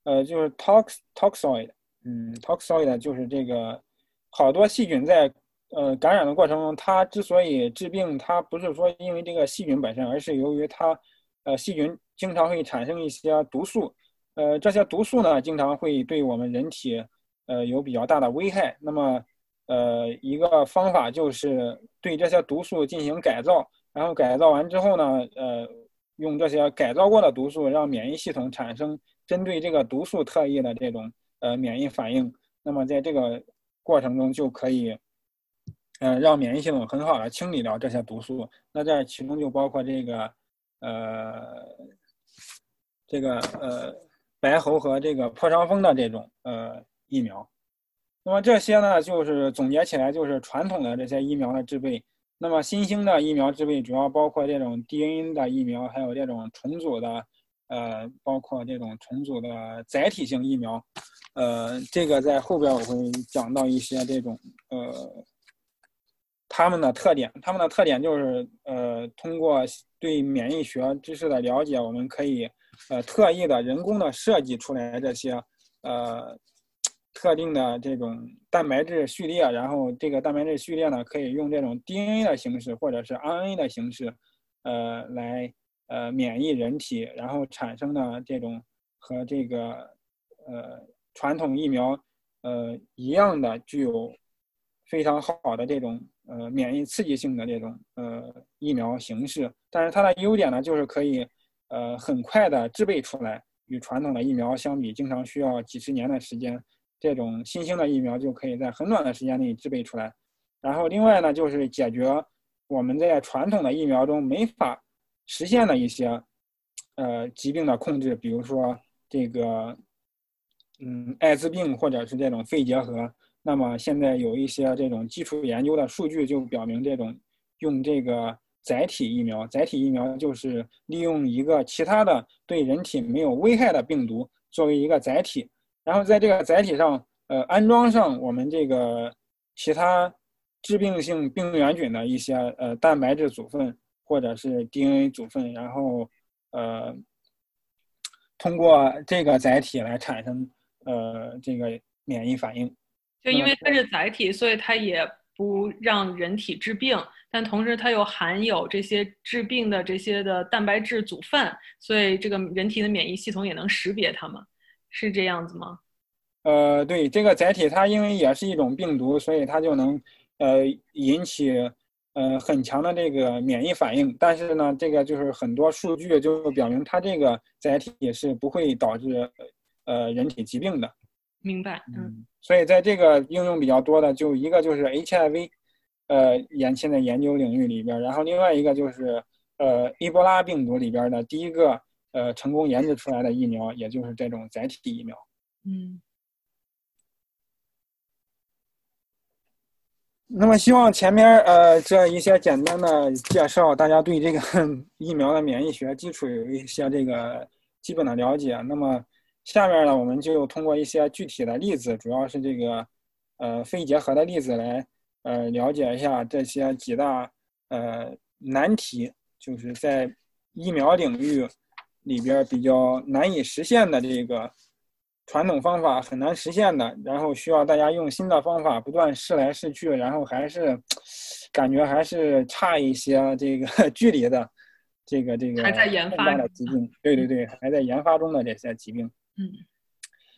呃，就是 tox toxoid，嗯，toxoid 就是这个好多细菌在呃感染的过程中，它之所以致病，它不是说因为这个细菌本身，而是由于它呃细菌经常会产生一些毒素，呃，这些毒素呢经常会对我们人体呃有比较大的危害。那么呃一个方法就是对这些毒素进行改造。然后改造完之后呢，呃，用这些改造过的毒素让免疫系统产生针对这个毒素特异的这种呃免疫反应。那么在这个过程中就可以，呃，让免疫系统很好的清理掉这些毒素。那这其中就包括这个，呃，这个呃白喉和这个破伤风的这种呃疫苗。那么这些呢，就是总结起来就是传统的这些疫苗的制备。那么新兴的疫苗制备主要包括这种 DNA 的疫苗，还有这种重组的，呃，包括这种重组的载体性疫苗，呃，这个在后边我会讲到一些这种呃，他们的特点。他们的特点就是呃，通过对免疫学知识的了解，我们可以呃特意的人工的设计出来这些呃特定的这种蛋白质序列，然后这个蛋白质序列呢可以用这种 DNA 的形式或者是 RNA 的形式，呃来呃免疫人体，然后产生的这种和这个呃传统疫苗呃一样的具有非常好的这种。呃，免疫刺激性的这种呃疫苗形式，但是它的优点呢，就是可以呃很快的制备出来，与传统的疫苗相比，经常需要几十年的时间，这种新兴的疫苗就可以在很短的时间内制备出来。然后另外呢，就是解决我们在传统的疫苗中没法实现的一些呃疾病的控制，比如说这个嗯艾滋病或者是这种肺结核。那么现在有一些这种基础研究的数据就表明，这种用这个载体疫苗，载体疫苗就是利用一个其他的对人体没有危害的病毒作为一个载体，然后在这个载体上，呃，安装上我们这个其他致病性病原菌的一些呃蛋白质组分或者是 DNA 组分，然后呃通过这个载体来产生呃这个免疫反应。就因为它是载体，所以它也不让人体致病，但同时它又含有这些致病的这些的蛋白质组分，所以这个人体的免疫系统也能识别它们，是这样子吗？呃，对，这个载体它因为也是一种病毒，所以它就能呃引起呃很强的这个免疫反应。但是呢，这个就是很多数据就表明它这个载体也是不会导致呃人体疾病的。明白，嗯，所以在这个应用比较多的，就一个就是 HIV，呃，研现在研究领域里边，然后另外一个就是呃，伊波拉病毒里边的第一个呃成功研制出来的疫苗，也就是这种载体疫苗。嗯。那么希望前面呃这一些简单的介绍，大家对这个 疫苗的免疫学基础有一些这个基本的了解。那么。下面呢，我们就通过一些具体的例子，主要是这个，呃，肺结核的例子来，呃，了解一下这些几大呃难题，就是在疫苗领域里边比较难以实现的这个传统方法很难实现的，然后需要大家用新的方法不断试来试去，然后还是感觉还是差一些这个 距离的，这个这个还在研发的疾病，对对对，还在研发中的这些疾病。嗯，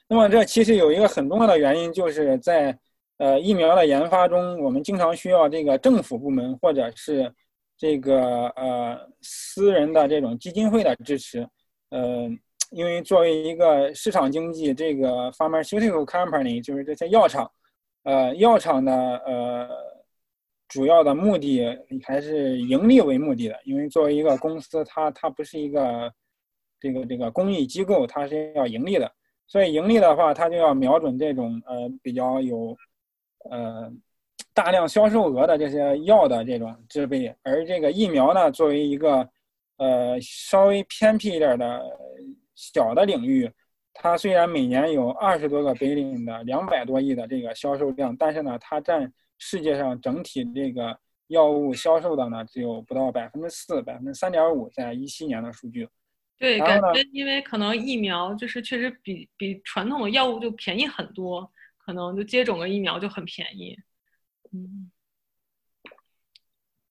那么这其实有一个很重要的原因，就是在呃疫苗的研发中，我们经常需要这个政府部门或者是这个呃私人的这种基金会的支持。呃，因为作为一个市场经济，这个 pharmaceutical company 就是这些药厂，呃，药厂的呃主要的目的还是盈利为目的的。因为作为一个公司，它它不是一个。这个这个公益机构它是要盈利的，所以盈利的话，它就要瞄准这种呃比较有呃大量销售额的这些药的这种制备。而这个疫苗呢，作为一个呃稍微偏僻一点的小的领域，它虽然每年有二十多个 billion 的两百多亿的这个销售量，但是呢，它占世界上整体这个药物销售的呢只有不到百分之四，百分之三点五，在一七年的数据。对，感觉因为可能疫苗就是确实比比传统的药物就便宜很多，可能就接种个疫苗就很便宜。嗯，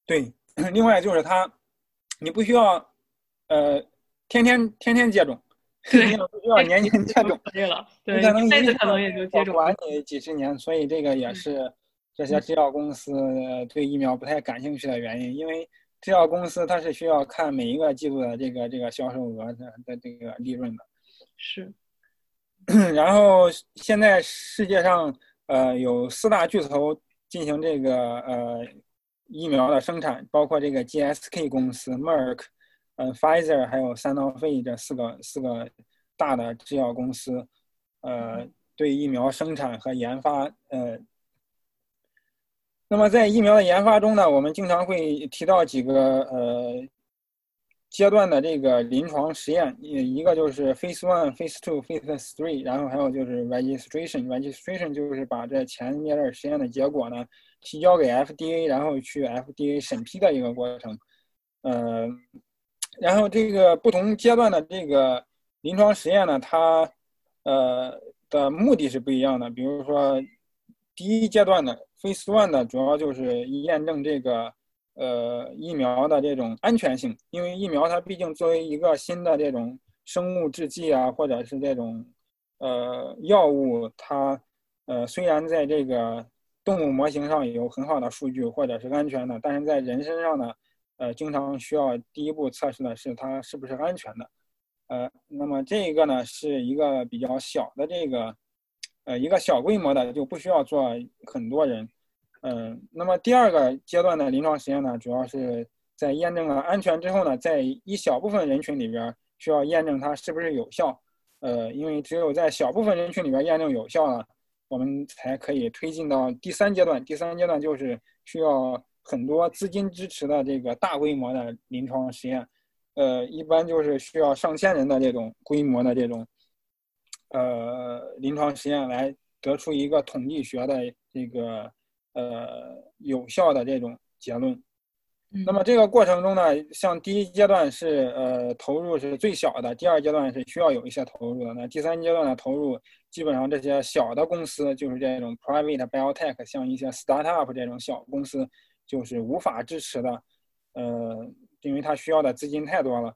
对，另外就是它，你不需要呃天天天天接种，对，不需要年年接种，对了，对，可能一辈子可能也就接种完你几十年，所以这个也是这些制药公司对疫苗不太感兴趣的原因，因为。制药公司它是需要看每一个季度的这个这个销售额的的这个利润的，是。然后现在世界上呃有四大巨头进行这个呃疫苗的生产，包括这个 GSK 公司、Merck、呃 Pfizer 还有三诺菲这四个四个大的制药公司，呃对疫苗生产和研发呃。那么在疫苗的研发中呢，我们经常会提到几个呃阶段的这个临床实验，一个就是 Phase One、Phase Two、Phase Three，然后还有就是 Registration。Registration 就是把这前面的实验的结果呢提交给 FDA，然后去 FDA 审批的一个过程。呃，然后这个不同阶段的这个临床实验呢，它呃的目的是不一样的。比如说，第一阶段的 Phase One 的主要就是验证这个呃疫苗的这种安全性，因为疫苗它毕竟作为一个新的这种生物制剂啊，或者是这种呃药物，它呃虽然在这个动物模型上有很好的数据或者是安全的，但是在人身上呢，呃，经常需要第一步测试的是它是不是安全的。呃，那么这一个呢，是一个比较小的这个，呃，一个小规模的，就不需要做很多人。嗯，那么第二个阶段的临床实验呢，主要是在验证了安全之后呢，在一小部分人群里边需要验证它是不是有效。呃，因为只有在小部分人群里边验证有效了，我们才可以推进到第三阶段。第三阶段就是需要很多资金支持的这个大规模的临床实验。呃，一般就是需要上千人的这种规模的这种，呃，临床实验来得出一个统计学的这个呃有效的这种结论。那么这个过程中呢，像第一阶段是呃投入是最小的，第二阶段是需要有一些投入的，那第三阶段的投入基本上这些小的公司就是这种 private biotech，像一些 startup 这种小公司就是无法支持的，呃。因为它需要的资金太多了，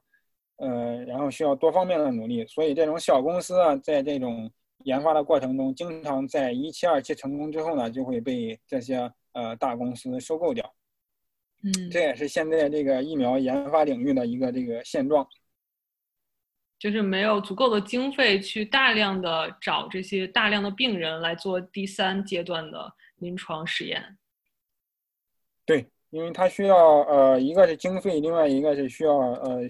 呃，然后需要多方面的努力，所以这种小公司啊，在这种研发的过程中，经常在一期、二期成功之后呢，就会被这些呃大公司收购掉。嗯，这也是现在这个疫苗研发领域的一个这个现状，就是没有足够的经费去大量的找这些大量的病人来做第三阶段的临床实验。对。因为它需要呃，一个是经费，另外一个是需要呃，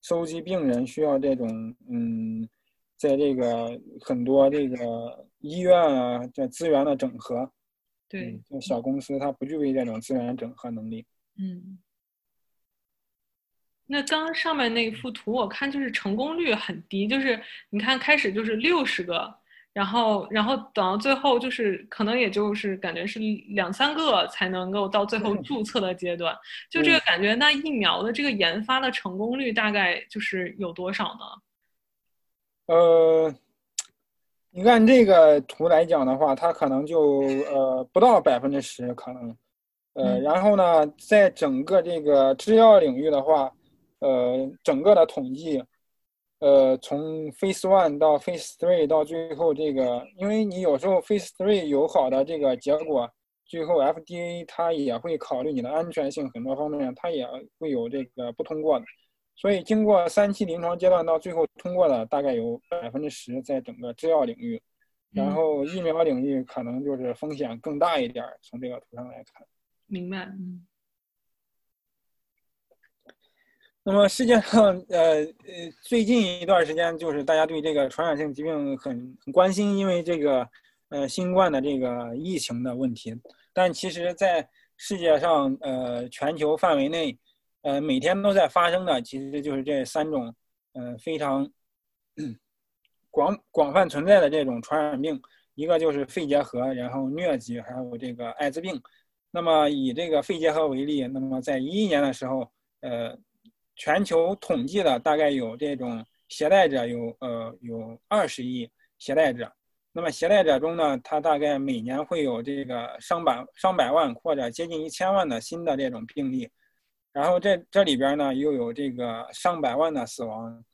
收集病人，需要这种嗯，在这个很多这个医院啊，这资源的整合。对，小公司它不具备这种资源整合能力。嗯。那刚刚上面那幅图，我看就是成功率很低，就是你看开始就是六十个。然后，然后等到最后，就是可能也就是感觉是两三个才能够到最后注册的阶段，就这个感觉。那疫苗的这个研发的成功率大概就是有多少呢？呃，你看这个图来讲的话，它可能就呃不到百分之十，可能。呃，然后呢，在整个这个制药领域的话，呃，整个的统计。呃，从 Phase One 到 Phase Three 到最后这个，因为你有时候 Phase Three 有好的这个结果，最后 FDA 它也会考虑你的安全性很多方面，它也会有这个不通过的。所以经过三期临床阶段到最后通过的大概有百分之十，在整个制药领域，然后疫苗领域可能就是风险更大一点。从这个图上来看，明白，嗯。那么世界上，呃呃，最近一段时间，就是大家对这个传染性疾病很很关心，因为这个，呃，新冠的这个疫情的问题。但其实，在世界上，呃，全球范围内，呃，每天都在发生的，其实就是这三种，呃，非常广广泛存在的这种传染病。一个就是肺结核，然后疟疾，还有这个艾滋病。那么以这个肺结核为例，那么在一一年的时候，呃。全球统计的大概有这种携带者有呃有二十亿携带者，那么携带者中呢，它大概每年会有这个上百上百万或者接近一千万的新的这种病例，然后这这里边呢又有这个上百万的死亡，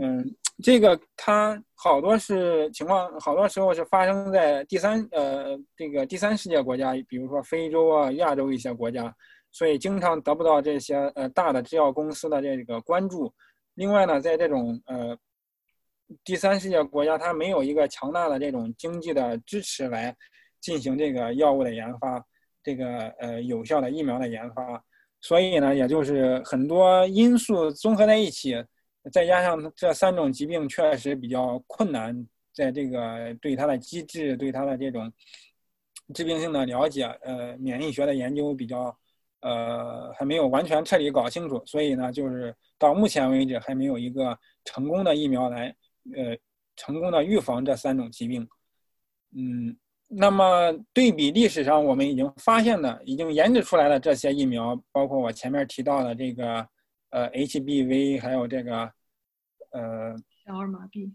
嗯，这个它好多是情况，好多时候是发生在第三呃这个第三世界国家，比如说非洲啊、亚洲一些国家。所以经常得不到这些呃大的制药公司的这个关注。另外呢，在这种呃第三世界国家，它没有一个强大的这种经济的支持来进行这个药物的研发，这个呃有效的疫苗的研发。所以呢，也就是很多因素综合在一起，再加上这三种疾病确实比较困难，在这个对它的机制、对它的这种致病性的了解，呃，免疫学的研究比较。呃，还没有完全彻底搞清楚，所以呢，就是到目前为止还没有一个成功的疫苗来，呃，成功的预防这三种疾病。嗯，那么对比历史上我们已经发现的、已经研制出来的这些疫苗，包括我前面提到的这个，呃，HBV，还有这个，呃，小儿麻痹。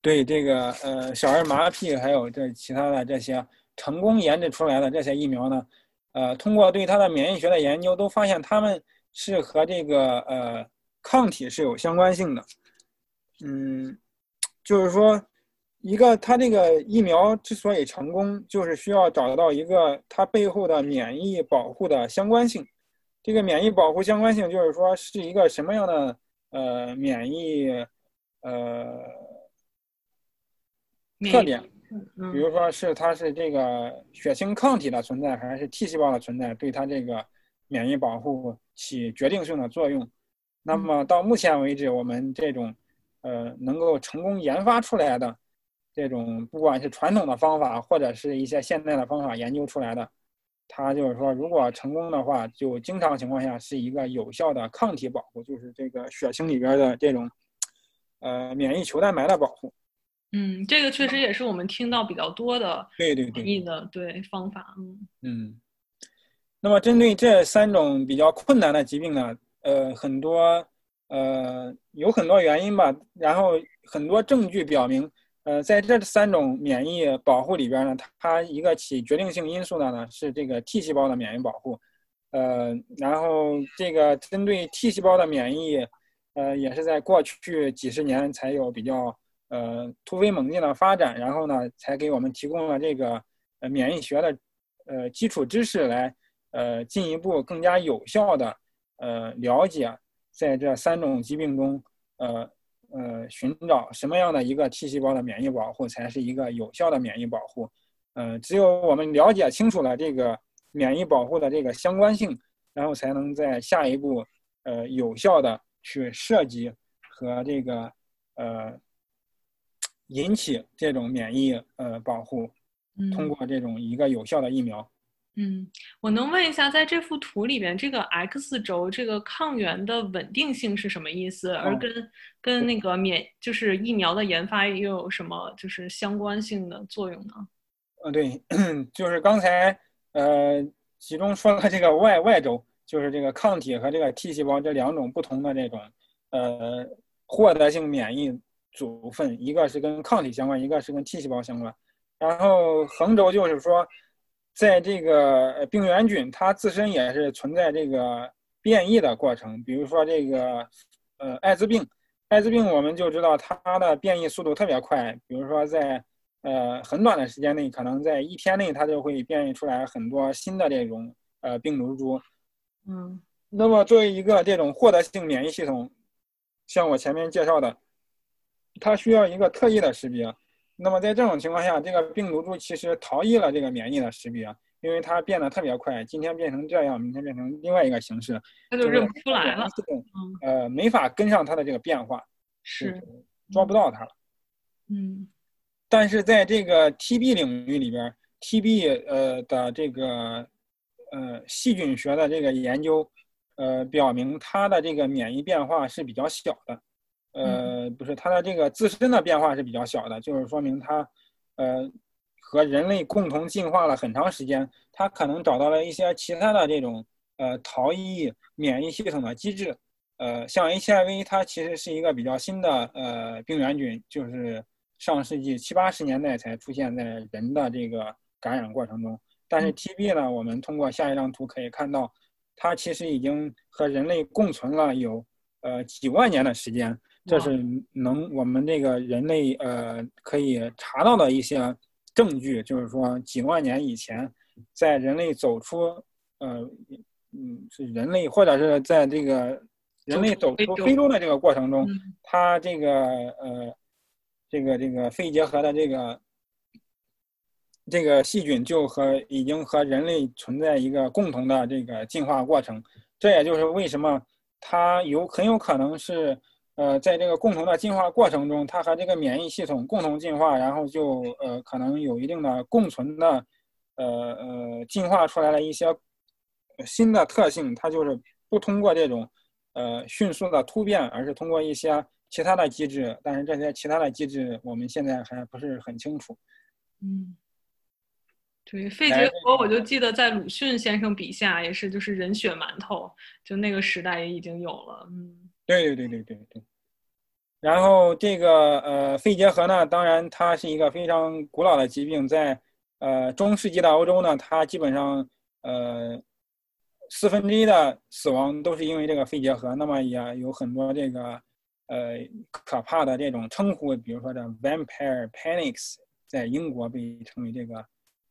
对这个呃小儿麻痹还有这其他的这些成功研制出来的这些疫苗呢，呃，通过对它的免疫学的研究，都发现它们是和这个呃抗体是有相关性的。嗯，就是说，一个它这个疫苗之所以成功，就是需要找到一个它背后的免疫保护的相关性。这个免疫保护相关性，就是说是一个什么样的呃免疫呃。特点，比如说是它是这个血清抗体的存在，还是 T 细胞的存在，对它这个免疫保护起决定性的作用。那么到目前为止，我们这种呃能够成功研发出来的这种，不管是传统的方法，或者是一些现代的方法研究出来的，它就是说，如果成功的话，就经常情况下是一个有效的抗体保护，就是这个血清里边的这种呃免疫球蛋白的保护。嗯，这个确实也是我们听到比较多的对对对的对方法。嗯嗯，那么针对这三种比较困难的疾病呢，呃，很多呃有很多原因吧，然后很多证据表明，呃，在这三种免疫保护里边呢，它一个起决定性因素的呢是这个 T 细胞的免疫保护，呃，然后这个针对 T 细胞的免疫，呃，也是在过去几十年才有比较。呃，突飞猛进的发展，然后呢，才给我们提供了这个呃免疫学的呃基础知识，来呃进一步更加有效的呃了解在这三种疾病中呃呃寻找什么样的一个 T 细胞的免疫保护才是一个有效的免疫保护。呃，只有我们了解清楚了这个免疫保护的这个相关性，然后才能在下一步呃有效的去设计和这个呃。引起这种免疫呃保护，通过这种一个有效的疫苗。嗯，我能问一下，在这幅图里面，这个 X 轴这个抗原的稳定性是什么意思？而跟跟那个免就是疫苗的研发又有什么就是相关性的作用呢？嗯，对，就是刚才呃其中说了这个 Y Y 轴，就是这个抗体和这个 T 细胞这两种不同的这种呃获得性免疫。组分一个是跟抗体相关，一个是跟 T 细胞相关。然后横轴就是说，在这个病原菌它自身也是存在这个变异的过程。比如说这个呃艾滋病，艾滋病我们就知道它的变异速度特别快。比如说在呃很短的时间内，可能在一天内它就会变异出来很多新的这种呃病毒株。嗯，那么作为一个这种获得性免疫系统，像我前面介绍的。它需要一个特异的识别，那么在这种情况下，这个病毒株其实逃逸了这个免疫的识别，因为它变得特别快，今天变成这样，明天变成另外一个形式，它就认不出来了。呃，没法跟上它的这个变化，是抓不到它了。嗯，但是在这个 TB 领域里边，TB 呃的这个呃细菌学的这个研究，呃表明它的这个免疫变化是比较小的。呃，不是它的这个自身的变化是比较小的，就是说明它，呃，和人类共同进化了很长时间，它可能找到了一些其他的这种呃逃逸免疫系统的机制，呃，像 HIV 它其实是一个比较新的呃病原菌，就是上世纪七八十年代才出现在人的这个感染过程中，但是 TB 呢，我们通过下一张图可以看到，它其实已经和人类共存了有呃几万年的时间。这是能我们这个人类呃可以查到的一些证据，就是说几万年以前，在人类走出呃嗯是人类或者是在这个人类走出非洲的这个过程中，它这个呃这个这个肺结核的这个这个细菌就和已经和人类存在一个共同的这个进化过程，这也就是为什么它有很有可能是。呃，在这个共同的进化过程中，它和这个免疫系统共同进化，然后就呃可能有一定的共存的，呃呃进化出来了一些新的特性。它就是不通过这种呃迅速的突变，而是通过一些其他的机制。但是这些其他的机制我们现在还不是很清楚。嗯，对，肺结核我就记得在鲁迅先生笔下也是，就是人血馒头，就那个时代也已经有了。嗯。对对对对对对，然后这个呃肺结核呢，当然它是一个非常古老的疾病，在呃中世纪的欧洲呢，它基本上呃四分之一的死亡都是因为这个肺结核。那么也有很多这个呃可怕的这种称呼，比如说这 vampire panics，在英国被称为这个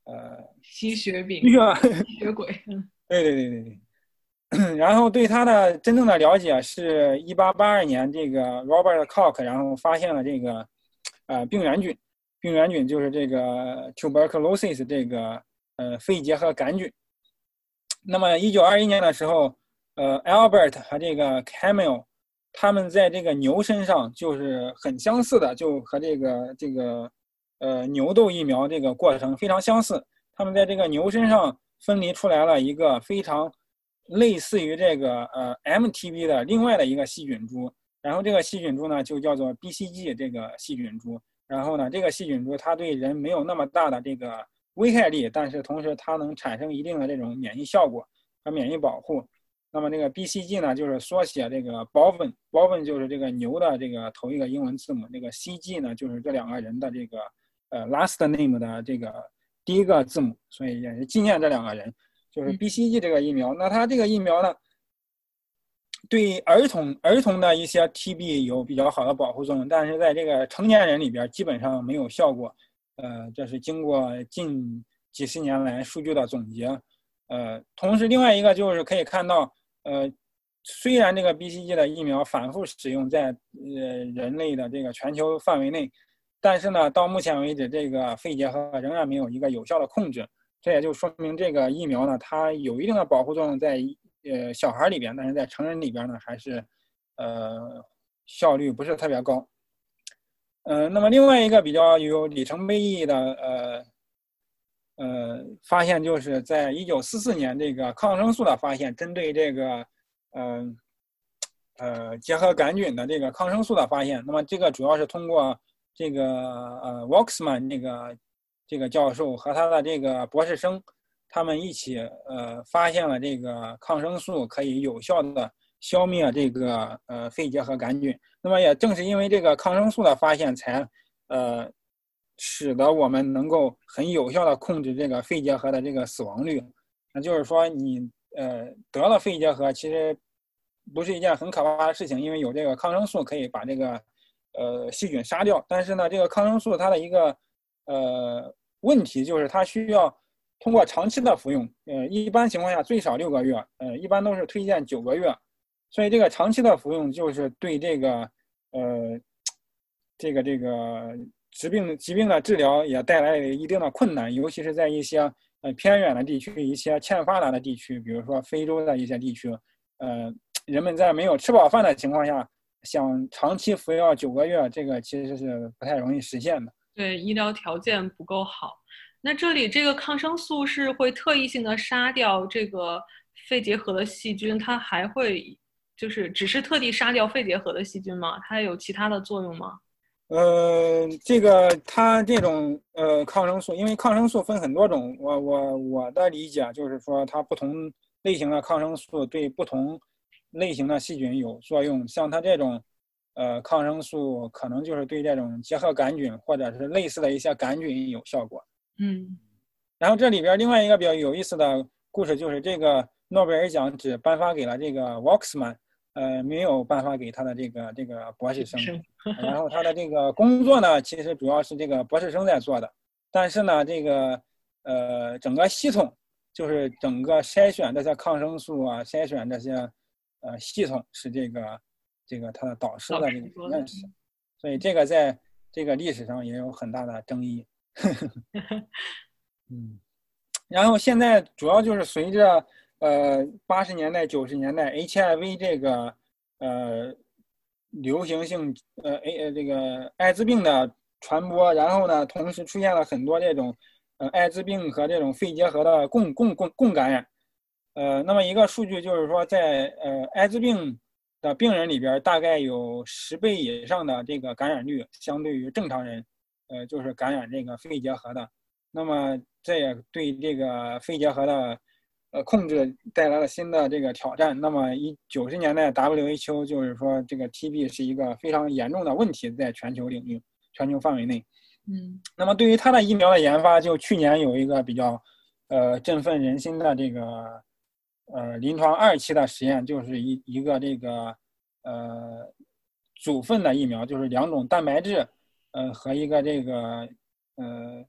呃吸血病、吸血鬼。对对对对对。然后对它的真正的了解是一八八二年，这个 Robert Koch 然后发现了这个呃病原菌，病原菌就是这个 tuberculosis 这个呃肺结核杆菌。那么一九二一年的时候，呃 Albert 和这个 Camille 他们在这个牛身上就是很相似的，就和这个这个呃牛痘疫苗这个过程非常相似。他们在这个牛身上分离出来了一个非常。类似于这个呃 MTB 的另外的一个细菌株，然后这个细菌株呢就叫做 BCG 这个细菌株，然后呢这个细菌株它对人没有那么大的这个危害力，但是同时它能产生一定的这种免疫效果和免疫保护。那么这个 BCG 呢就是缩写这个 Bovin，Bovin 就是这个牛的这个头一个英文字母，那个 CG 呢就是这两个人的这个呃 last name 的这个第一个字母，所以也是纪念这两个人。就是 BCG 这个疫苗，那它这个疫苗呢，对儿童儿童的一些 TB 有比较好的保护作用，但是在这个成年人里边基本上没有效果。呃，这是经过近几十年来数据的总结。呃，同时另外一个就是可以看到，呃，虽然这个 BCG 的疫苗反复使用在呃人类的这个全球范围内，但是呢，到目前为止，这个肺结核仍然没有一个有效的控制。这也就说明这个疫苗呢，它有一定的保护作用在呃小孩里边，但是在成人里边呢，还是呃效率不是特别高。嗯，那么另外一个比较有里程碑意义的呃呃发现，就是在一九四四年这个抗生素的发现，针对这个嗯呃结核杆菌的这个抗生素的发现。那么这个主要是通过这个呃 Waxman 那个。这个教授和他的这个博士生，他们一起呃发现了这个抗生素可以有效的消灭这个呃肺结核杆菌。那么也正是因为这个抗生素的发现，才呃使得我们能够很有效的控制这个肺结核的这个死亡率。那就是说，你呃得了肺结核，其实不是一件很可怕的事情，因为有这个抗生素可以把这个呃细菌杀掉。但是呢，这个抗生素它的一个呃，问题就是它需要通过长期的服用，呃，一般情况下最少六个月，呃，一般都是推荐九个月，所以这个长期的服用就是对这个，呃，这个这个疾病疾病的治疗也带来一定的困难，尤其是在一些呃偏远的地区、一些欠发达的地区，比如说非洲的一些地区，呃，人们在没有吃饱饭的情况下，想长期服药九个月，这个其实是不太容易实现的。对医疗条件不够好，那这里这个抗生素是会特异性的杀掉这个肺结核的细菌，它还会就是只是特地杀掉肺结核的细菌吗？它有其他的作用吗？呃，这个它这种呃抗生素，因为抗生素分很多种，我我我的理解就是说，它不同类型的抗生素对不同类型的细菌有作用，像它这种。呃，抗生素可能就是对这种结核杆菌或者是类似的一些杆菌有效果。嗯，然后这里边另外一个比较有意思的故事就是这个诺贝尔奖只颁发给了这个 Waxman，呃，没有颁发给他的这个这个博士生。然后他的这个工作呢，其实主要是这个博士生在做的，但是呢，这个呃整个系统就是整个筛选这些抗生素啊，筛选这些呃系统是这个。这个他的导师的这个认识，所以这个在这个历史上也有很大的争议。嗯，然后现在主要就是随着呃八十年代九十年代 HIV 这个呃流行性呃 A 呃这个艾滋病的传播，然后呢，同时出现了很多这种呃艾滋病和这种肺结核的共共共共感染。呃，那么一个数据就是说，在呃艾滋病的病人里边，大概有十倍以上的这个感染率，相对于正常人，呃，就是感染这个肺结核的。那么这也对这个肺结核的呃控制带来了新的这个挑战。那么一九十年代 WHO 就是说这个 TB 是一个非常严重的问题，在全球领域、全球范围内。嗯，那么对于它的疫苗的研发，就去年有一个比较呃振奋人心的这个呃临床二期的实验，就是一一个这个呃组分的疫苗，就是两种蛋白质呃和一个这个呃。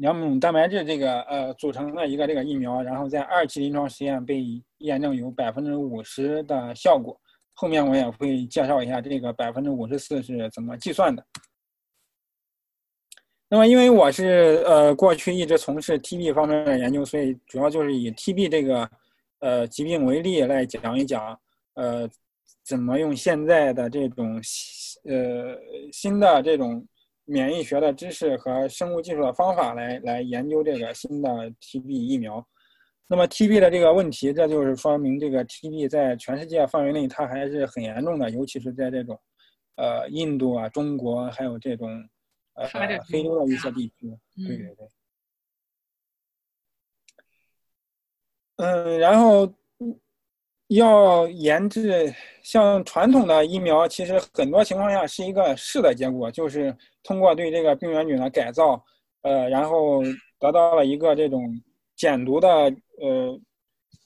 两种蛋白质这个呃组成的一个这个疫苗，然后在二期临床实验被验证有百分之五十的效果。后面我也会介绍一下这个百分之五十四是怎么计算的。那么因为我是呃过去一直从事 TB 方面的研究，所以主要就是以 TB 这个呃疾病为例来讲一讲呃怎么用现在的这种呃新的这种。免疫学的知识和生物技术的方法来来研究这个新的 TB 疫苗。那么 TB 的这个问题，这就是说明这个 TB 在全世界范围内它还是很严重的，尤其是在这种呃印度啊、中国还有这种呃非洲的一些地区。对对对。嗯，然后。要研制像传统的疫苗，其实很多情况下是一个试的结果，就是通过对这个病原菌的改造，呃，然后得到了一个这种减毒的呃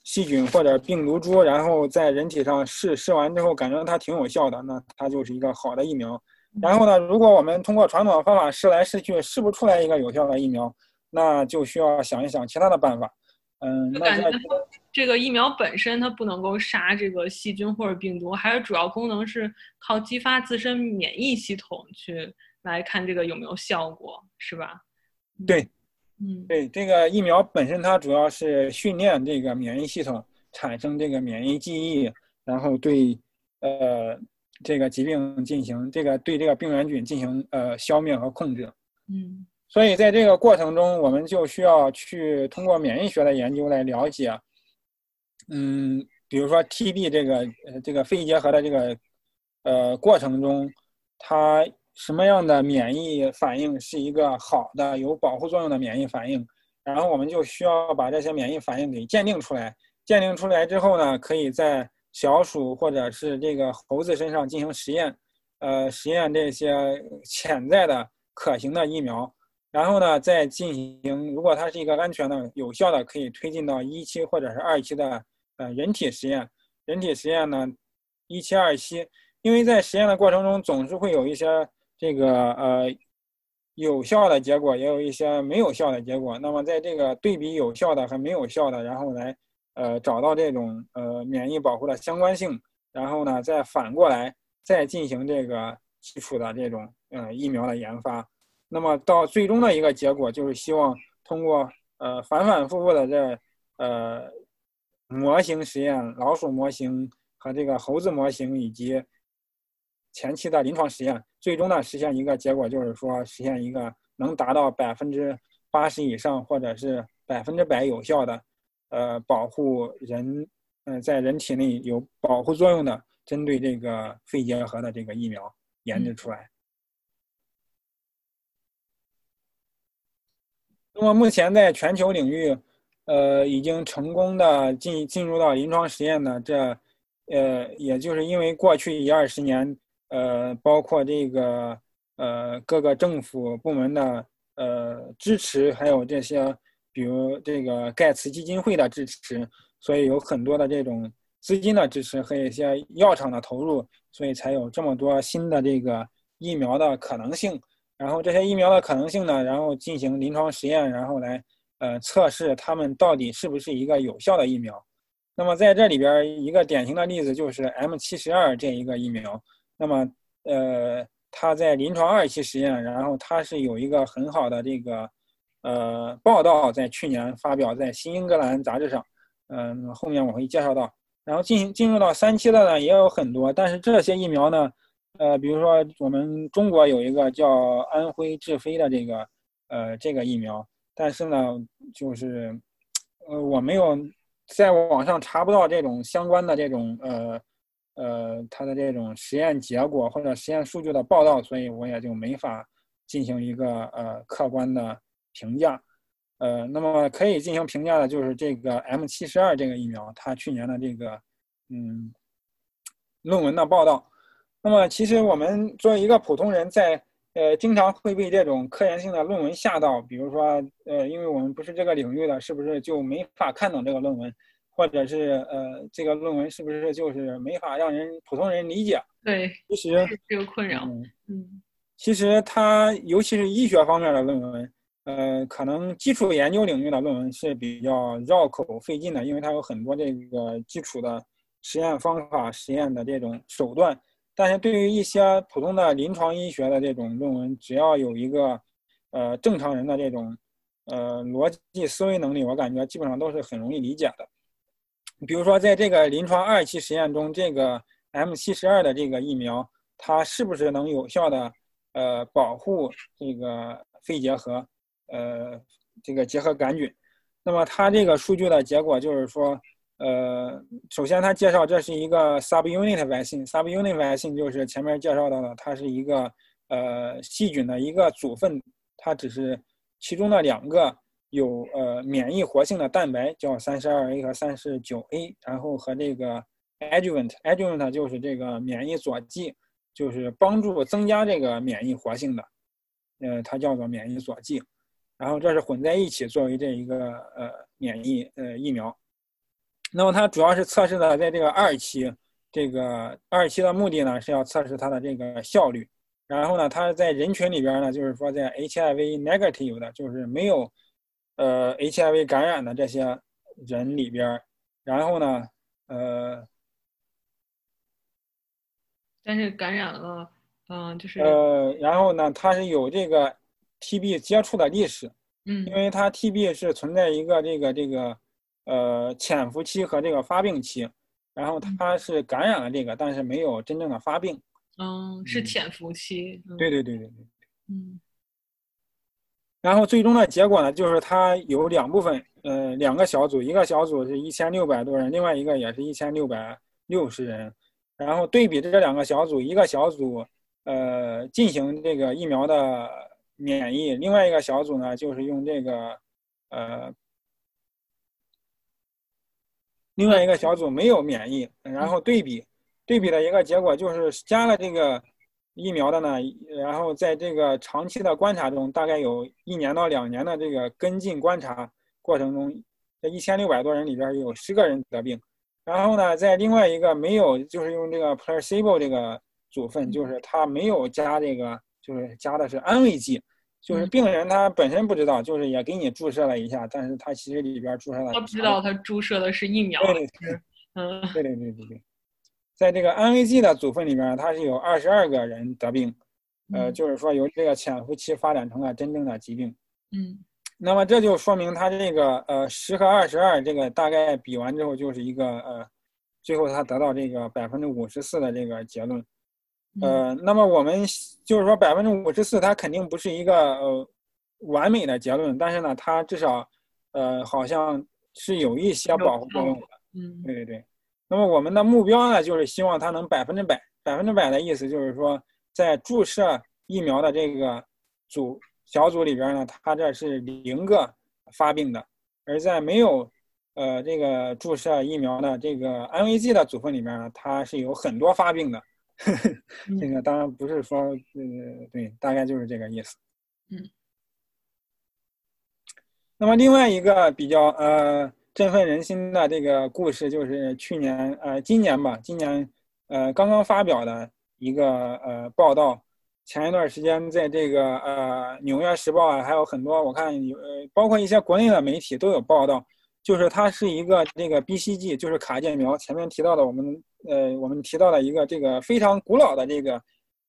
细菌或者病毒株，然后在人体上试试完之后，感觉它挺有效的，那它就是一个好的疫苗。然后呢，如果我们通过传统的方法试来试去试不出来一个有效的疫苗，那就需要想一想其他的办法。嗯，感觉这个疫苗本身它不能够杀这个细菌或者病毒，还是主要功能是靠激发自身免疫系统去来看这个有没有效果，是吧？对，嗯，对，这个疫苗本身它主要是训练这个免疫系统产生这个免疫记忆，然后对呃这个疾病进行这个对这个病原菌进行呃消灭和控制。嗯。所以在这个过程中，我们就需要去通过免疫学的研究来了解，嗯，比如说 TB 这个呃这个肺结核的这个呃过程中，它什么样的免疫反应是一个好的有保护作用的免疫反应，然后我们就需要把这些免疫反应给鉴定出来。鉴定出来之后呢，可以在小鼠或者是这个猴子身上进行实验，呃，实验这些潜在的可行的疫苗。然后呢，再进行，如果它是一个安全的、有效的，可以推进到一期或者是二期的呃人体实验。人体实验呢，一期、二期，因为在实验的过程中总是会有一些这个呃有效的结果，也有一些没有效的结果。那么在这个对比有效的和没有效的，然后来呃找到这种呃免疫保护的相关性，然后呢再反过来再进行这个基础的这种呃疫苗的研发。那么到最终的一个结果，就是希望通过呃反反复复的这呃模型实验、老鼠模型和这个猴子模型以及前期的临床实验，最终呢实现一个结果，就是说实现一个能达到百分之八十以上或者是百分之百有效的呃保护人嗯在人体内有保护作用的针对这个肺结核的这个疫苗研制出来。那么目前在全球领域，呃，已经成功的进进入到临床实验的这，呃，也就是因为过去一二十年，呃，包括这个呃各个政府部门的呃支持，还有这些，比如这个盖茨基金会的支持，所以有很多的这种资金的支持和一些药厂的投入，所以才有这么多新的这个疫苗的可能性。然后这些疫苗的可能性呢，然后进行临床实验，然后来呃测试它们到底是不是一个有效的疫苗。那么在这里边一个典型的例子就是 M 七十二这一个疫苗。那么呃它在临床二期实验，然后它是有一个很好的这个呃报道，在去年发表在《新英格兰》杂志上。嗯，后面我会介绍到。然后进行进入到三期的呢也有很多，但是这些疫苗呢。呃，比如说我们中国有一个叫安徽智飞的这个，呃，这个疫苗，但是呢，就是，呃，我没有在网上查不到这种相关的这种，呃，呃，它的这种实验结果或者实验数据的报道，所以我也就没法进行一个呃客观的评价。呃，那么可以进行评价的就是这个 M 七十二这个疫苗，它去年的这个嗯论文的报道。那么其实我们作为一个普通人，在呃经常会被这种科研性的论文吓到，比如说呃，因为我们不是这个领域的，是不是就没法看懂这个论文？或者是呃，这个论文是不是就是没法让人普通人理解？对，其实这个困扰。嗯，其实它尤其是医学方面的论文，呃，可能基础研究领域的论文是比较绕口费劲的，因为它有很多这个基础的实验方法、实验的这种手段。但是对于一些普通的临床医学的这种论文，只要有一个呃正常人的这种呃逻辑思维能力，我感觉基本上都是很容易理解的。比如说，在这个临床二期实验中，这个 M 七十二的这个疫苗，它是不是能有效的呃保护这个肺结核，呃这个结核杆菌？那么它这个数据的结果就是说，呃，首先它介绍这是一个 subunit vaccine，subunit vaccine 就是前面介绍到的，它是一个呃细菌的一个组分，它只是其中的两个。有呃免疫活性的蛋白叫三十二 A 和三十九 A，然后和这个 adjuvant，adjuvant 就是这个免疫佐剂，就是帮助增加这个免疫活性的，呃，它叫做免疫佐剂，然后这是混在一起作为这一个呃免疫呃疫苗。那么它主要是测试的在这个二期，这个二期的目的呢是要测试它的这个效率，然后呢它在人群里边呢就是说在 HIV negative 的，就是没有。呃，HIV 感染的这些人里边，然后呢，呃，但是感染了，嗯，就是呃，然后呢，它是有这个 TB 接触的历史，嗯，因为它 TB 是存在一个这个这个呃潜伏期和这个发病期，然后它是感染了这个，但是没有真正的发病，嗯，是潜伏期，对对对对对，嗯。然后最终的结果呢，就是它有两部分，呃，两个小组，一个小组是一千六百多人，另外一个也是一千六百六十人。然后对比这两个小组，一个小组，呃，进行这个疫苗的免疫，另外一个小组呢，就是用这个，呃，另外一个小组没有免疫。然后对比，对比的一个结果就是加了这个。疫苗的呢，然后在这个长期的观察中，大概有一年到两年的这个跟进观察过程中，这一千六百多人里边有十个人得病。然后呢，在另外一个没有，就是用这个 placebo 这个组分，就是他没有加这个，就是加的是安慰剂，就是病人他本身不知道，就是也给你注射了一下，但是他其实里边注射了。他不知道他注射的是疫苗。对对对，嗯，对对对对对。在这个安慰剂的组分里边，它是有二十二个人得病，呃，就是说由这个潜伏期发展成了真正的疾病。嗯，那么这就说明他这个呃十和二十二这个大概比完之后就是一个呃，最后他得到这个百分之五十四的这个结论。呃，那么我们就是说百分之五十四，它肯定不是一个呃完美的结论，但是呢，它至少呃好像是有一些保护作用的。嗯，对对对。那么我们的目标呢，就是希望它能百分之百，百分之百的意思就是说，在注射疫苗的这个组小组里边呢，它这是零个发病的；而在没有呃这个注射疫苗的这个安慰剂的组分里面呢，它是有很多发病的。这个当然不是说呃对，大概就是这个意思。嗯。那么另外一个比较呃。振奋人心的这个故事，就是去年呃，今年吧，今年呃刚刚发表的一个呃报道。前一段时间，在这个呃《纽约时报》啊，还有很多我看有呃，包括一些国内的媒体都有报道，就是它是一个这个 BCG，就是卡介苗。前面提到的我们呃，我们提到的一个这个非常古老的这个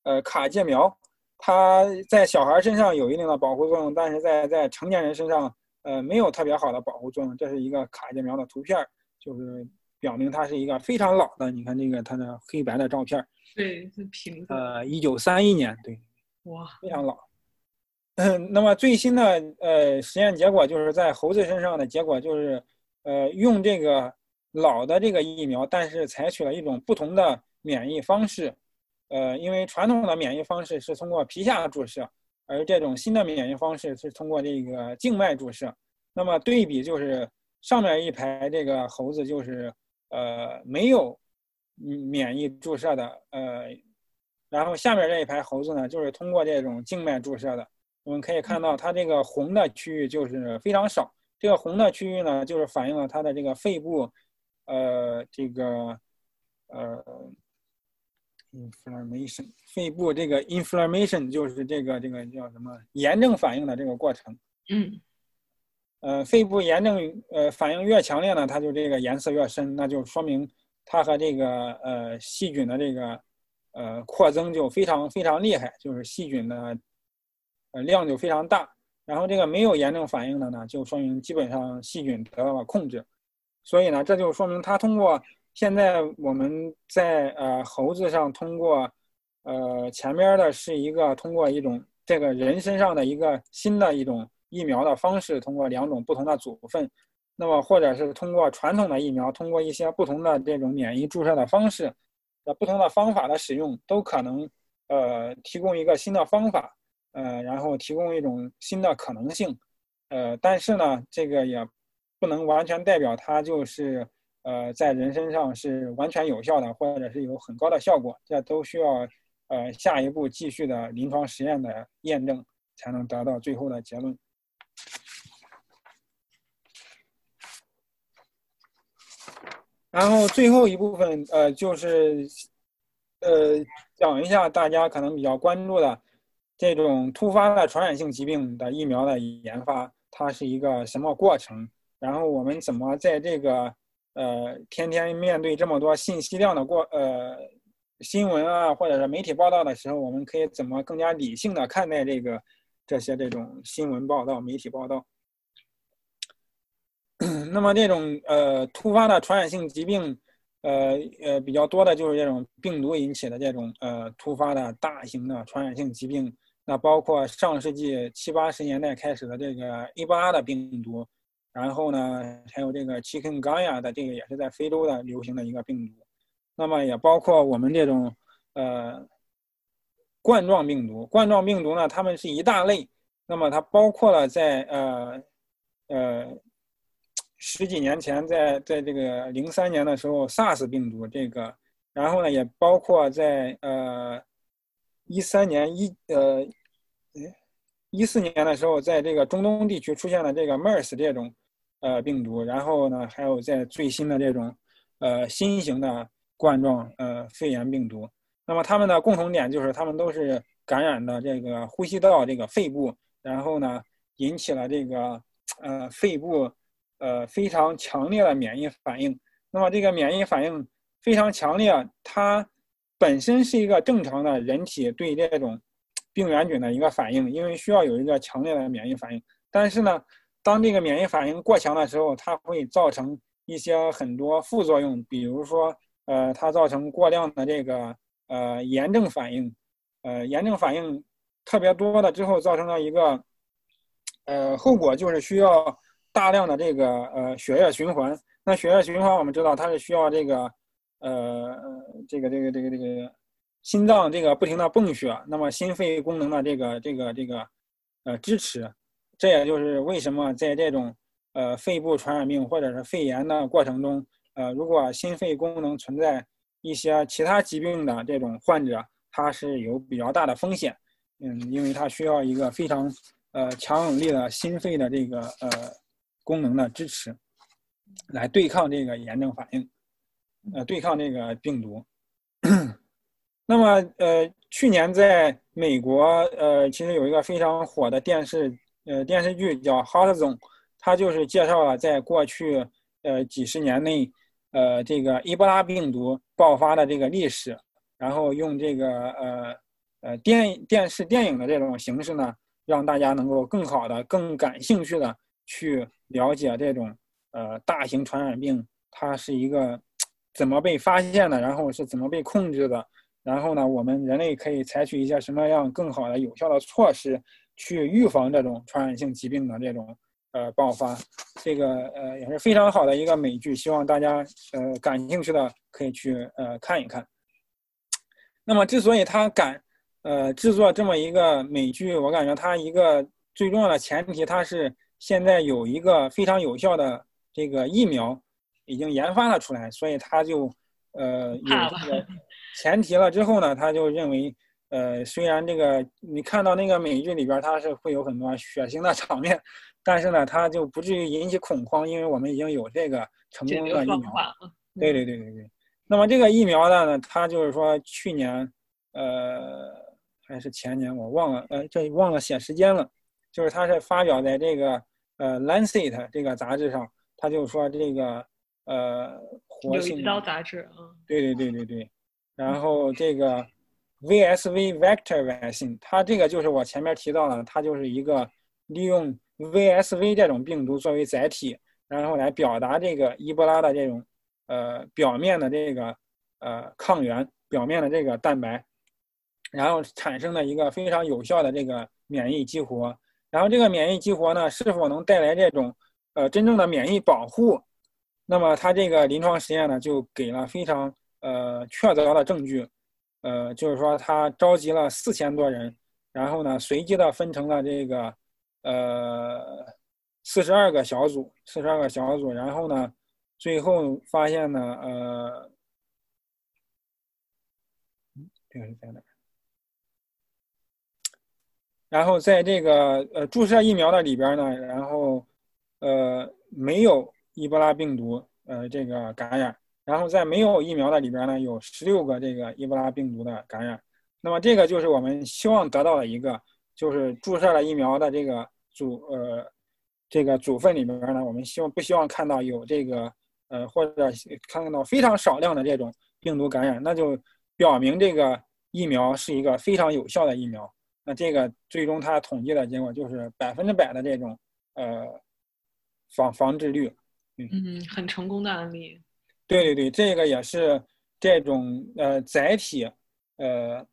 呃卡介苗，它在小孩身上有一定的保护作用，但是在在成年人身上。呃，没有特别好的保护作用。这是一个卡介苗的图片，就是表明它是一个非常老的。你看这个它的黑白的照片，对，是瓶子。呃，一九三一年，对，哇，非常老。那么最新的呃实验结果就是在猴子身上的结果就是，呃，用这个老的这个疫苗，但是采取了一种不同的免疫方式。呃，因为传统的免疫方式是通过皮下注射。而这种新的免疫方式是通过这个静脉注射，那么对比就是上面一排这个猴子就是呃没有免疫注射的，呃，然后下面这一排猴子呢就是通过这种静脉注射的。我们可以看到它这个红的区域就是非常少，这个红的区域呢就是反映了它的这个肺部，呃，这个呃。inflammation 肺部这个 inflammation 就是这个这个叫什么炎症反应的这个过程。嗯，呃，肺部炎症呃反应越强烈呢，它就这个颜色越深，那就说明它和这个呃细菌的这个呃扩增就非常非常厉害，就是细菌的呃量就非常大。然后这个没有炎症反应的呢，就说明基本上细菌得到了控制。所以呢，这就说明它通过。现在我们在呃猴子上通过，呃前面的是一个通过一种这个人身上的一个新的一种疫苗的方式，通过两种不同的组分，那么或者是通过传统的疫苗，通过一些不同的这种免疫注射的方式，呃不同的方法的使用，都可能呃提供一个新的方法，呃然后提供一种新的可能性，呃但是呢这个也不能完全代表它就是。呃，在人身上是完全有效的，或者是有很高的效果，这都需要呃下一步继续的临床实验的验证，才能得到最后的结论。然后最后一部分，呃，就是呃讲一下大家可能比较关注的这种突发的传染性疾病的疫苗的研发，它是一个什么过程？然后我们怎么在这个呃，天天面对这么多信息量的过呃新闻啊，或者是媒体报道的时候，我们可以怎么更加理性的看待这个这些这种新闻报道、媒体报道？那么这种呃突发的传染性疾病，呃呃比较多的就是这种病毒引起的这种呃突发的大型的传染性疾病，那包括上世纪七八十年代开始的这个伊波拉的病毒。然后呢，还有这个 Chikungunya 的这个也是在非洲的流行的一个病毒，那么也包括我们这种呃冠状病毒。冠状病毒呢，它们是一大类，那么它包括了在呃呃十几年前，在在这个零三年的时候 SARS 病毒这个，然后呢也包括在呃一三年一呃一四年的时候，在这个中东地区出现了这个 MERS 这种。呃，病毒，然后呢，还有在最新的这种，呃，新型的冠状呃肺炎病毒，那么它们的共同点就是它们都是感染的这个呼吸道这个肺部，然后呢，引起了这个呃肺部呃非常强烈的免疫反应。那么这个免疫反应非常强烈，它本身是一个正常的人体对这种病原菌的一个反应，因为需要有一个强烈的免疫反应，但是呢。当这个免疫反应过强的时候，它会造成一些很多副作用，比如说，呃，它造成过量的这个呃炎症反应，呃，炎症反应特别多的之后，造成了一个呃后果，就是需要大量的这个呃血液循环。那血液循环，我们知道它是需要这个呃这个这个这个这个心脏这个不停的泵血，那么心肺功能的这个这个这个呃支持。这也就是为什么在这种呃肺部传染病或者是肺炎的过程中，呃，如果心肺功能存在一些其他疾病的这种患者，他是有比较大的风险，嗯，因为他需要一个非常呃强有力的心肺的这个呃功能的支持，来对抗这个炎症反应，呃，对抗这个病毒。那么呃，去年在美国呃，其实有一个非常火的电视。呃，电视剧叫《Hot Zone》，它就是介绍了在过去呃几十年内，呃，这个伊波拉病毒爆发的这个历史，然后用这个呃呃电电视电影的这种形式呢，让大家能够更好的、更感兴趣的去了解这种呃大型传染病，它是一个怎么被发现的，然后是怎么被控制的，然后呢，我们人类可以采取一些什么样更好的、有效的措施。去预防这种传染性疾病的这种呃爆发，这个呃也是非常好的一个美剧，希望大家呃感兴趣的可以去呃看一看。那么之所以他敢呃制作这么一个美剧，我感觉他一个最重要的前提，他是现在有一个非常有效的这个疫苗已经研发了出来，所以他就呃有这个前提了之后呢，他就认为呃虽然这个你看到那个美剧里边它是会有很多血腥的场面，但是呢它就不至于引起恐慌，因为我们已经有这个成功的疫苗。对对对对对。那么这个疫苗呢，它就是说去年呃。还是前年我忘了，呃，这忘了写时间了。就是它是发表在这个呃《Lancet》这个杂志上，他就说这个呃活性。有杂志啊。对对对对对。然后这个 VSV vector vaccine，它这个就是我前面提到了，它就是一个利用 VSV 这种病毒作为载体，然后来表达这个伊波拉的这种呃表面的这个呃抗原，表面的这个蛋白。然后产生了一个非常有效的这个免疫激活，然后这个免疫激活呢，是否能带来这种呃真正的免疫保护？那么他这个临床实验呢，就给了非常呃确凿的证据，呃，就是说他召集了四千多人，然后呢随机的分成了这个呃四十二个小组，四十二个小组，然后呢最后发现呢，呃，这个是在哪？然后在这个呃注射疫苗的里边呢，然后呃没有伊波拉病毒呃这个感染，然后在没有疫苗的里边呢有十六个这个伊波拉病毒的感染。那么这个就是我们希望得到的一个，就是注射了疫苗的这个组呃这个组分里边呢，我们希望不希望看到有这个呃或者看到非常少量的这种病毒感染，那就表明这个疫苗是一个非常有效的疫苗。那这个最终它统计的结果就是百分之百的这种呃防防治率，嗯，很成功的案例。对对对，这个也是这种呃载体呃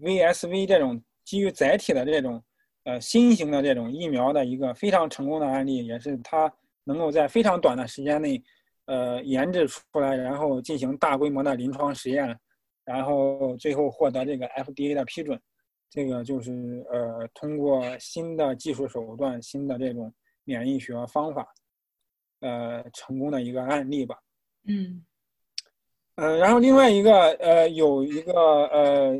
VSV 这种基于载体的这种呃新型的这种疫苗的一个非常成功的案例，也是它能够在非常短的时间内呃研制出来，然后进行大规模的临床实验，然后最后获得这个 FDA 的批准。这个就是呃，通过新的技术手段、新的这种免疫学方法，呃，成功的一个案例吧。嗯，呃，然后另外一个呃，有一个呃，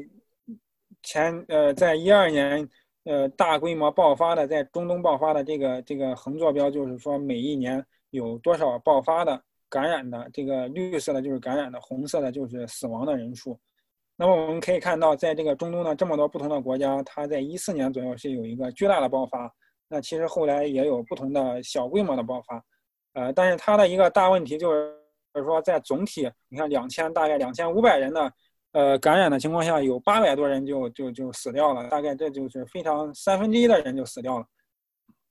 前呃，在一二年呃大规模爆发的，在中东爆发的这个这个横坐标，就是说每一年有多少爆发的感染的，这个绿色的就是感染的，红色的就是死亡的人数。那么我们可以看到，在这个中东的这么多不同的国家，它在一四年左右是有一个巨大的爆发。那其实后来也有不同的小规模的爆发，呃，但是它的一个大问题就是，就是说在总体，你看两千大概两千五百人的，呃，感染的情况下，有八百多人就就就死掉了，大概这就是非常三分之一的人就死掉了。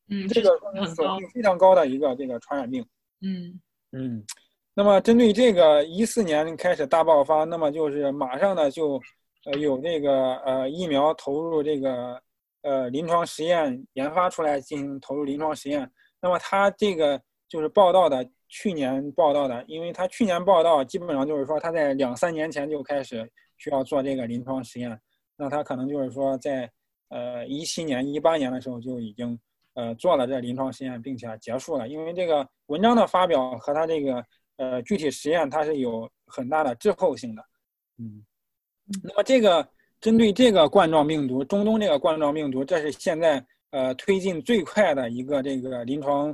嗯，这个死亡率非常高的一个这个传染病。嗯嗯。那么针对这个一四年开始大爆发，那么就是马上呢就，呃有这个呃疫苗投入这个呃临床实验研发出来进行投入临床实验。那么它这个就是报道的去年报道的，因为他去年报道基本上就是说他在两三年前就开始需要做这个临床实验，那他可能就是说在呃一七年一八年的时候就已经呃做了这临床实验，并且结束了。因为这个文章的发表和他这个。呃，具体实验它是有很大的滞后性的，嗯，那么这个针对这个冠状病毒，中东这个冠状病毒，这是现在呃推进最快的一个这个临床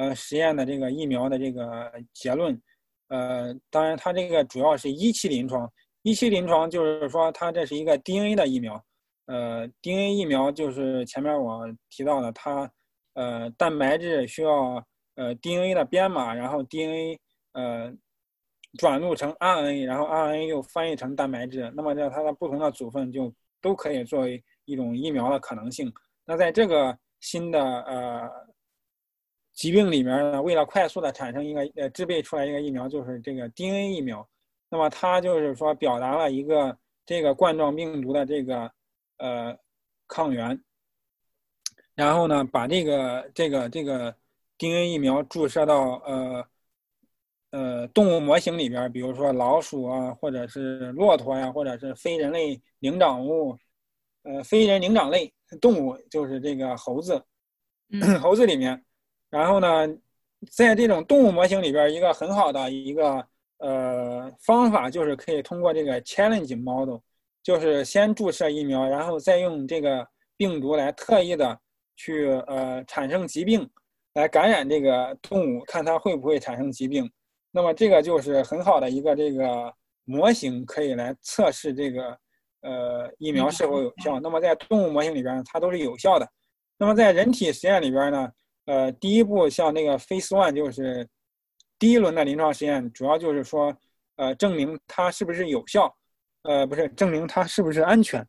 呃实验的这个疫苗的这个结论，呃，当然它这个主要是一期临床，一期临床就是说它这是一个 DNA 的疫苗，呃，DNA 疫苗就是前面我提到的，它呃蛋白质需要呃 DNA 的编码，然后 DNA。呃，转录成 RNA，然后 RNA 又翻译成蛋白质，那么这它的不同的组分就都可以作为一种疫苗的可能性。那在这个新的呃疾病里面呢，为了快速的产生一个呃制备出来一个疫苗，就是这个 DNA 疫苗。那么它就是说表达了一个这个冠状病毒的这个呃抗原，然后呢把这个这个这个 DNA 疫苗注射到呃。呃，动物模型里边，比如说老鼠啊，或者是骆驼呀，或者是非人类灵长物，呃，非人灵长类动物，就是这个猴子，猴子里面，然后呢，在这种动物模型里边，一个很好的一个呃方法就是可以通过这个 challenge model，就是先注射疫苗，然后再用这个病毒来特意的去呃产生疾病，来感染这个动物，看它会不会产生疾病。那么这个就是很好的一个这个模型，可以来测试这个呃疫苗是否有效。那么在动物模型里边，它都是有效的。那么在人体实验里边呢，呃，第一步像那个 Phase One 就是第一轮的临床实验，主要就是说呃证明它是不是有效，呃不是证明它是不是安全，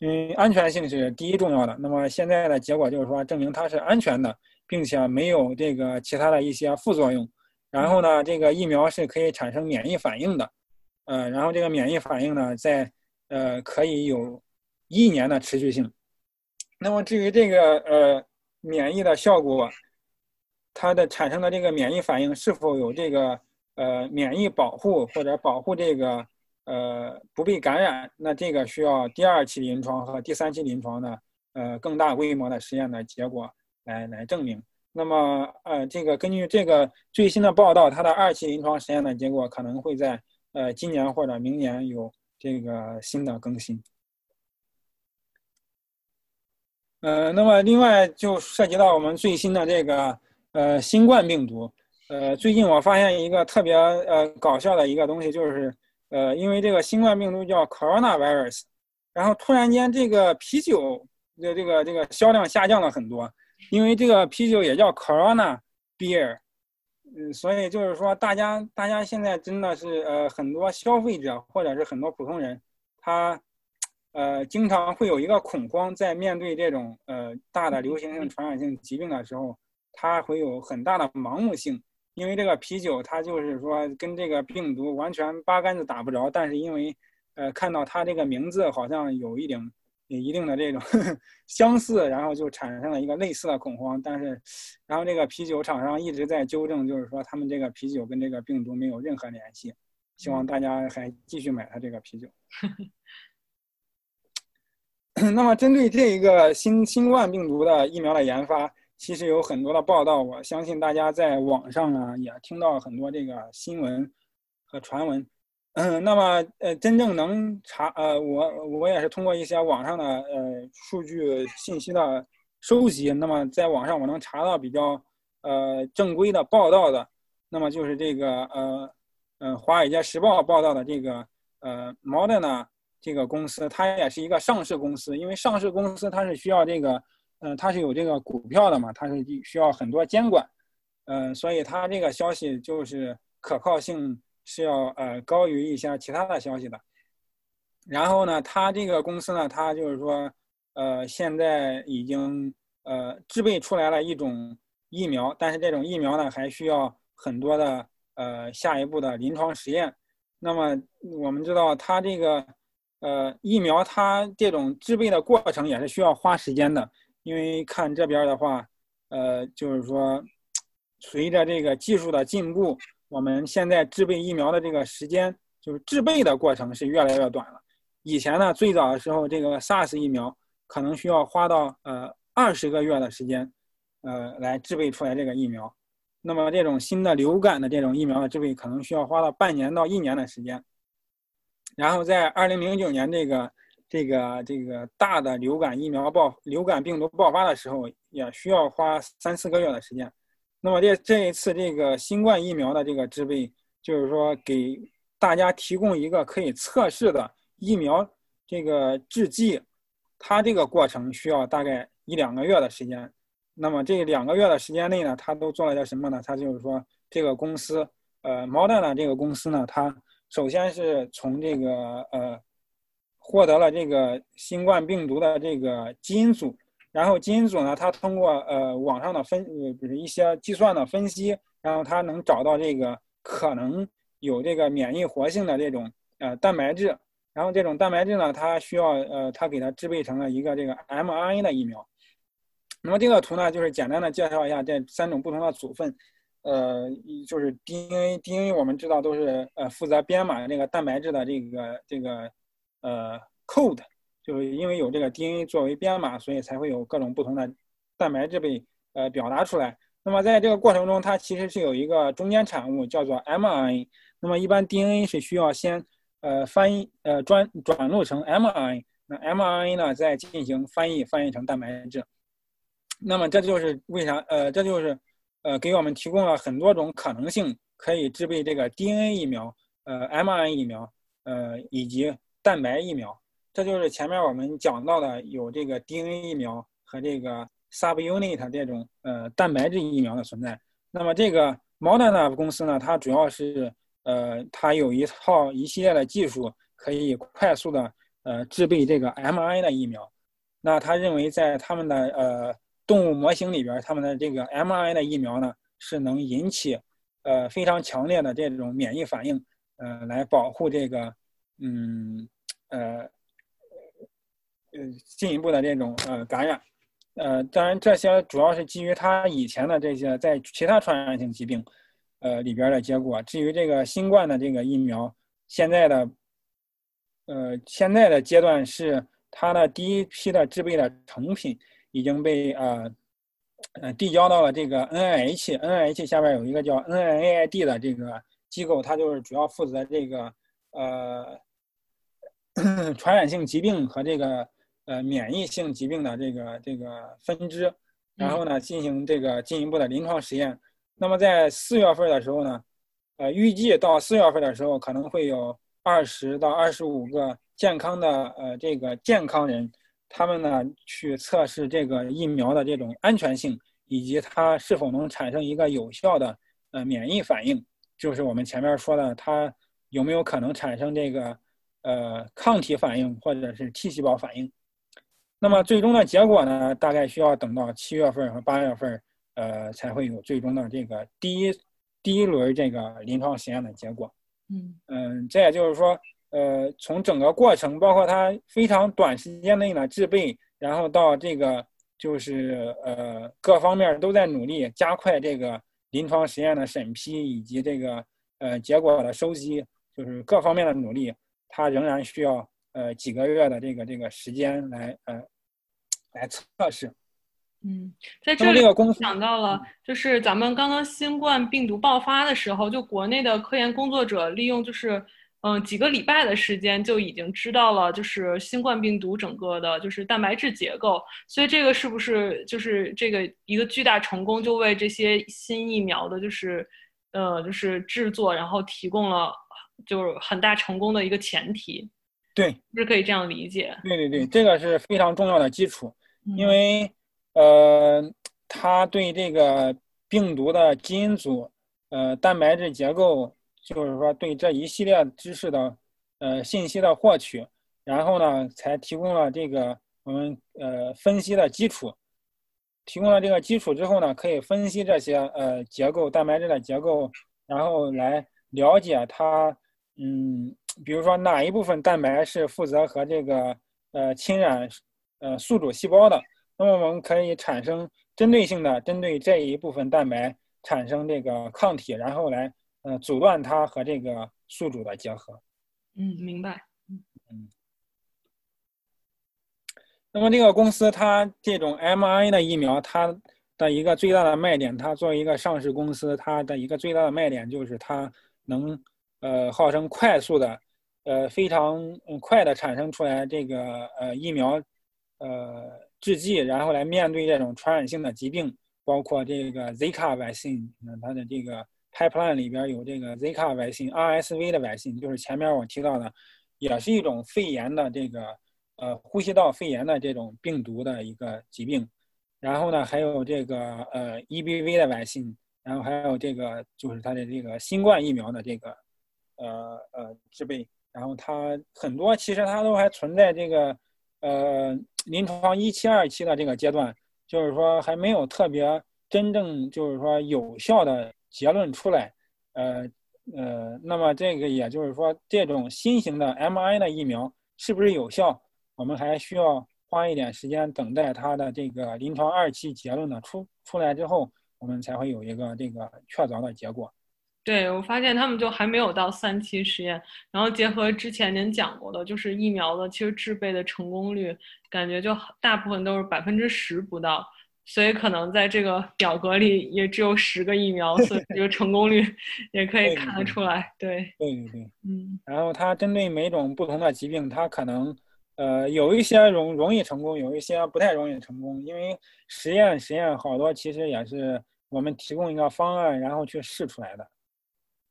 因为安全性是第一重要的。那么现在的结果就是说证明它是安全的，并且没有这个其他的一些副作用。然后呢，这个疫苗是可以产生免疫反应的，呃，然后这个免疫反应呢，在呃可以有一年的持续性。那么至于这个呃免疫的效果，它的产生的这个免疫反应是否有这个呃免疫保护或者保护这个呃不被感染，那这个需要第二期临床和第三期临床的呃更大规模的实验的结果来来证明。那么，呃，这个根据这个最新的报道，它的二期临床实验的结果可能会在呃今年或者明年有这个新的更新。呃，那么另外就涉及到我们最新的这个呃新冠病毒。呃，最近我发现一个特别呃搞笑的一个东西，就是呃因为这个新冠病毒叫 coronavirus，然后突然间这个啤酒的这个这个销量下降了很多。因为这个啤酒也叫 Corona Beer，嗯，所以就是说，大家大家现在真的是呃，很多消费者或者是很多普通人，他呃经常会有一个恐慌，在面对这种呃大的流行性传染性疾病的时候，他会有很大的盲目性。因为这个啤酒，它就是说跟这个病毒完全八竿子打不着，但是因为呃看到它这个名字好像有一点。一定的这种 相似，然后就产生了一个类似的恐慌。但是，然后这个啤酒厂商一直在纠正，就是说他们这个啤酒跟这个病毒没有任何联系。希望大家还继续买他这个啤酒。那么，针对这一个新新冠病毒的疫苗的研发，其实有很多的报道。我相信大家在网上呢也听到很多这个新闻和传闻。嗯，那么呃，真正能查呃，我我也是通过一些网上的呃数据信息的收集，那么在网上我能查到比较呃正规的报道的，那么就是这个呃呃《华尔街时报》报道的这个呃 Moderna 这个公司，它也是一个上市公司，因为上市公司它是需要这个嗯，它是有这个股票的嘛，它是需要很多监管，嗯，所以它这个消息就是可靠性。是要呃高于一些其他的消息的，然后呢，他这个公司呢，他就是说，呃，现在已经呃制备出来了一种疫苗，但是这种疫苗呢，还需要很多的呃下一步的临床实验。那么我们知道，它这个呃疫苗，它这种制备的过程也是需要花时间的，因为看这边的话，呃，就是说，随着这个技术的进步。我们现在制备疫苗的这个时间，就是制备的过程是越来越短了。以前呢，最早的时候，这个 SARS 疫苗可能需要花到呃二十个月的时间，呃来制备出来这个疫苗。那么这种新的流感的这种疫苗的制备，可能需要花到半年到一年的时间。然后在二零零九年这个这个这个大的流感疫苗爆流感病毒爆发的时候，也需要花三四个月的时间。那么这这一次这个新冠疫苗的这个制备，就是说给大家提供一个可以测试的疫苗这个制剂，它这个过程需要大概一两个月的时间。那么这两个月的时间内呢，它都做了些什么呢？它就是说这个公司，呃，毛蛋的这个公司呢，它首先是从这个呃获得了这个新冠病毒的这个基因组。然后基因组呢，它通过呃网上的分呃不是一些计算的分析，然后它能找到这个可能有这个免疫活性的这种呃蛋白质，然后这种蛋白质呢，它需要呃它给它制备成了一个这个 mRNA 的疫苗。那么这个图呢，就是简单的介绍一下这三种不同的组分，呃，就是 DNA，DNA 我们知道都是呃负责编码这个蛋白质的这个这个呃 code。就是因为有这个 DNA 作为编码，所以才会有各种不同的蛋白质被呃表达出来。那么在这个过程中，它其实是有一个中间产物叫做 mRNA。那么一般 DNA 是需要先呃翻译呃转转录成 mRNA，那 mRNA 呢再进行翻译翻译成蛋白质。那么这就是为啥呃这就是呃给我们提供了很多种可能性，可以制备这个 DNA 疫苗、呃 mRNA 疫苗、呃以及蛋白疫苗。这就是前面我们讲到的有这个 DNA 疫苗和这个 subunit 这种呃蛋白质疫苗的存在。那么这个 Moderna 公司呢，它主要是呃它有一套一系列的技术，可以快速的呃制备这个 mRNA 的疫苗。那他认为在他们的呃动物模型里边，他们的这个 mRNA 的疫苗呢是能引起呃非常强烈的这种免疫反应，呃来保护这个嗯呃。呃，进一步的这种呃感染，呃，当然这些主要是基于他以前的这些在其他传染性疾病，呃里边的结果。至于这个新冠的这个疫苗，现在的，呃，现在的阶段是它的第一批的制备的成品已经被呃呃递交到了这个 NIH，NIH 下边有一个叫 NIAID 的这个机构，它就是主要负责这个呃 传染性疾病和这个。呃，免疫性疾病的这个这个分支，然后呢，进行这个进一步的临床实验。那么在四月份的时候呢，呃，预计到四月份的时候，可能会有二十到二十五个健康的呃这个健康人，他们呢去测试这个疫苗的这种安全性，以及它是否能产生一个有效的呃免疫反应，就是我们前面说的，它有没有可能产生这个呃抗体反应或者是 T 细胞反应。那么最终的结果呢？大概需要等到七月份和八月份，呃，才会有最终的这个第一第一轮这个临床实验的结果。嗯嗯，这也就是说，呃，从整个过程，包括它非常短时间内呢制备，然后到这个就是呃各方面都在努力加快这个临床实验的审批以及这个呃结果的收集，就是各方面的努力，它仍然需要呃几个月的这个这个时间来呃。来测试，嗯，在这里想到了，就是咱们刚刚新冠病毒爆发的时候，就国内的科研工作者利用就是嗯几个礼拜的时间就已经知道了，就是新冠病毒整个的就是蛋白质结构，所以这个是不是就是这个一个巨大成功，就为这些新疫苗的就是呃就是制作，然后提供了就是很大成功的一个前提，对，是可以这样理解，对对对，这个是非常重要的基础。因为，呃，它对这个病毒的基因组、呃，蛋白质结构，就是说对这一系列知识的，呃，信息的获取，然后呢，才提供了这个我们呃分析的基础。提供了这个基础之后呢，可以分析这些呃结构、蛋白质的结构，然后来了解它，嗯，比如说哪一部分蛋白是负责和这个呃侵染。呃，宿主细胞的，那么我们可以产生针对性的针对这一部分蛋白产生这个抗体，然后来呃阻断它和这个宿主的结合。嗯，明白。嗯嗯。那么这个公司它这种 mRNA 的疫苗，它的一个最大的卖点，它作为一个上市公司，它的一个最大的卖点就是它能呃号称快速的呃非常快的产生出来这个呃疫苗。呃，制剂，然后来面对这种传染性的疾病，包括这个 Zika vaccine，那它的这个 pipeline 里边有这个 Zika vaccine，RSV 的 vaccine，就是前面我提到的，也是一种肺炎的这个呃呼吸道肺炎的这种病毒的一个疾病。然后呢，还有这个呃 EBV 的 vaccine，然后还有这个就是它的这个新冠疫苗的这个呃呃制备。然后它很多其实它都还存在这个呃。临床一期、二期的这个阶段，就是说还没有特别真正就是说有效的结论出来，呃呃，那么这个也就是说，这种新型的 mRNA 的疫苗是不是有效，我们还需要花一点时间等待它的这个临床二期结论的出出来之后，我们才会有一个这个确凿的结果。对，我发现他们就还没有到三期实验，然后结合之前您讲过的，就是疫苗的其实制备的成功率，感觉就大部分都是百分之十不到，所以可能在这个表格里也只有十个疫苗，所以这个成功率 也可以看得出来。对，对对对，嗯，然后它针对每种不同的疾病，它可能呃有一些容容易成功，有一些不太容易成功，因为实验实验好多其实也是我们提供一个方案，然后去试出来的。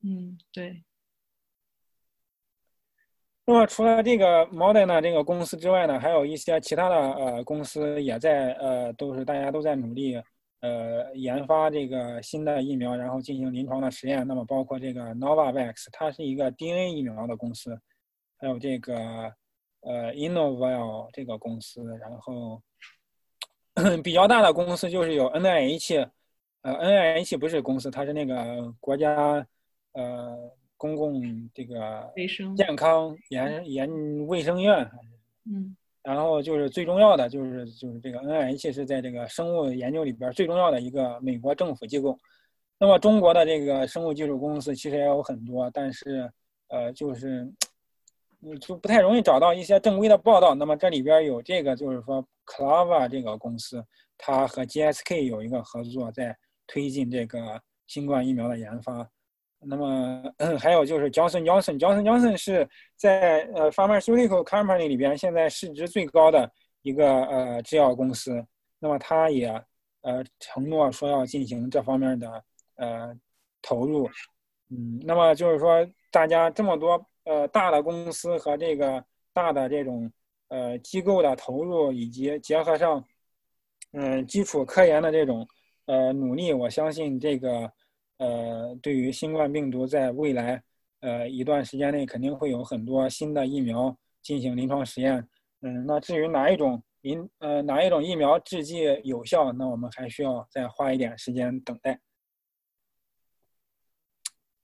嗯，对。那么除了这个 Moderna 这个公司之外呢，还有一些其他的呃公司也在呃都是大家都在努力呃研发这个新的疫苗，然后进行临床的实验。那么包括这个 Novavax，它是一个 DNA 疫苗的公司，还有这个呃 Innovel 这个公司，然后比较大的公司就是有 NIH，呃 NIH 不是公司，它是那个国家呃。公共这个卫生健康研研卫生院，嗯，然后就是最重要的就是就是这个 NIH 是在这个生物研究里边最重要的一个美国政府机构。那么中国的这个生物技术公司其实也有很多，但是呃就是你就不太容易找到一些正规的报道。那么这里边有这个就是说 Clava 这个公司，它和 GSK 有一个合作，在推进这个新冠疫苗的研发。那么嗯还有就是 Johnson Johnson Johnson Johnson 是在呃 pharmaceutical company 里边现在市值最高的一个呃制药公司。那么它也呃承诺说要进行这方面的呃投入。嗯，那么就是说大家这么多呃大的公司和这个大的这种呃机构的投入，以及结合上嗯基础科研的这种呃努力，我相信这个。呃，对于新冠病毒，在未来呃一段时间内，肯定会有很多新的疫苗进行临床实验。嗯，那至于哪一种临呃哪一种疫苗制剂有效，那我们还需要再花一点时间等待。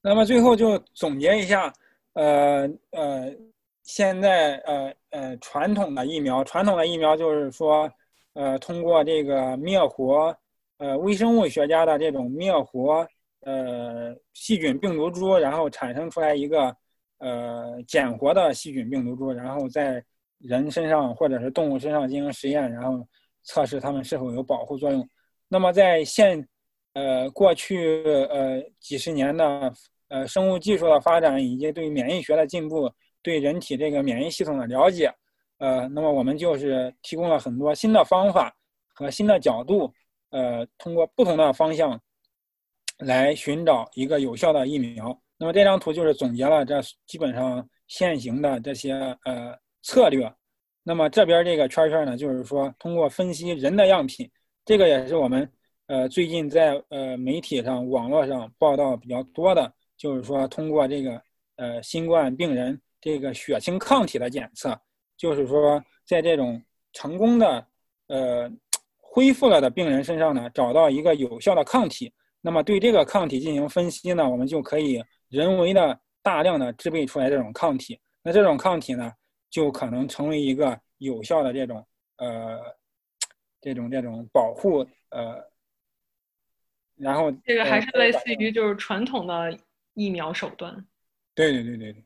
那么最后就总结一下，呃呃，现在呃呃传统的疫苗，传统的疫苗就是说，呃通过这个灭活，呃微生物学家的这种灭活。呃，细菌病毒株，然后产生出来一个呃减活的细菌病毒株，然后在人身上或者是动物身上进行实验，然后测试它们是否有保护作用。那么在现呃过去呃几十年的呃生物技术的发展以及对免疫学的进步，对人体这个免疫系统的了解，呃，那么我们就是提供了很多新的方法和新的角度，呃，通过不同的方向。来寻找一个有效的疫苗。那么这张图就是总结了这基本上现行的这些呃策略。那么这边这个圈圈呢，就是说通过分析人的样品，这个也是我们呃最近在呃媒体上、网络上报道比较多的，就是说通过这个呃新冠病人这个血清抗体的检测，就是说在这种成功的呃恢复了的病人身上呢，找到一个有效的抗体。那么对这个抗体进行分析呢，我们就可以人为的大量的制备出来这种抗体。那这种抗体呢，就可能成为一个有效的这种呃这种这种保护呃，然后这个还是类似于就是传统的疫苗手段。对对对对对，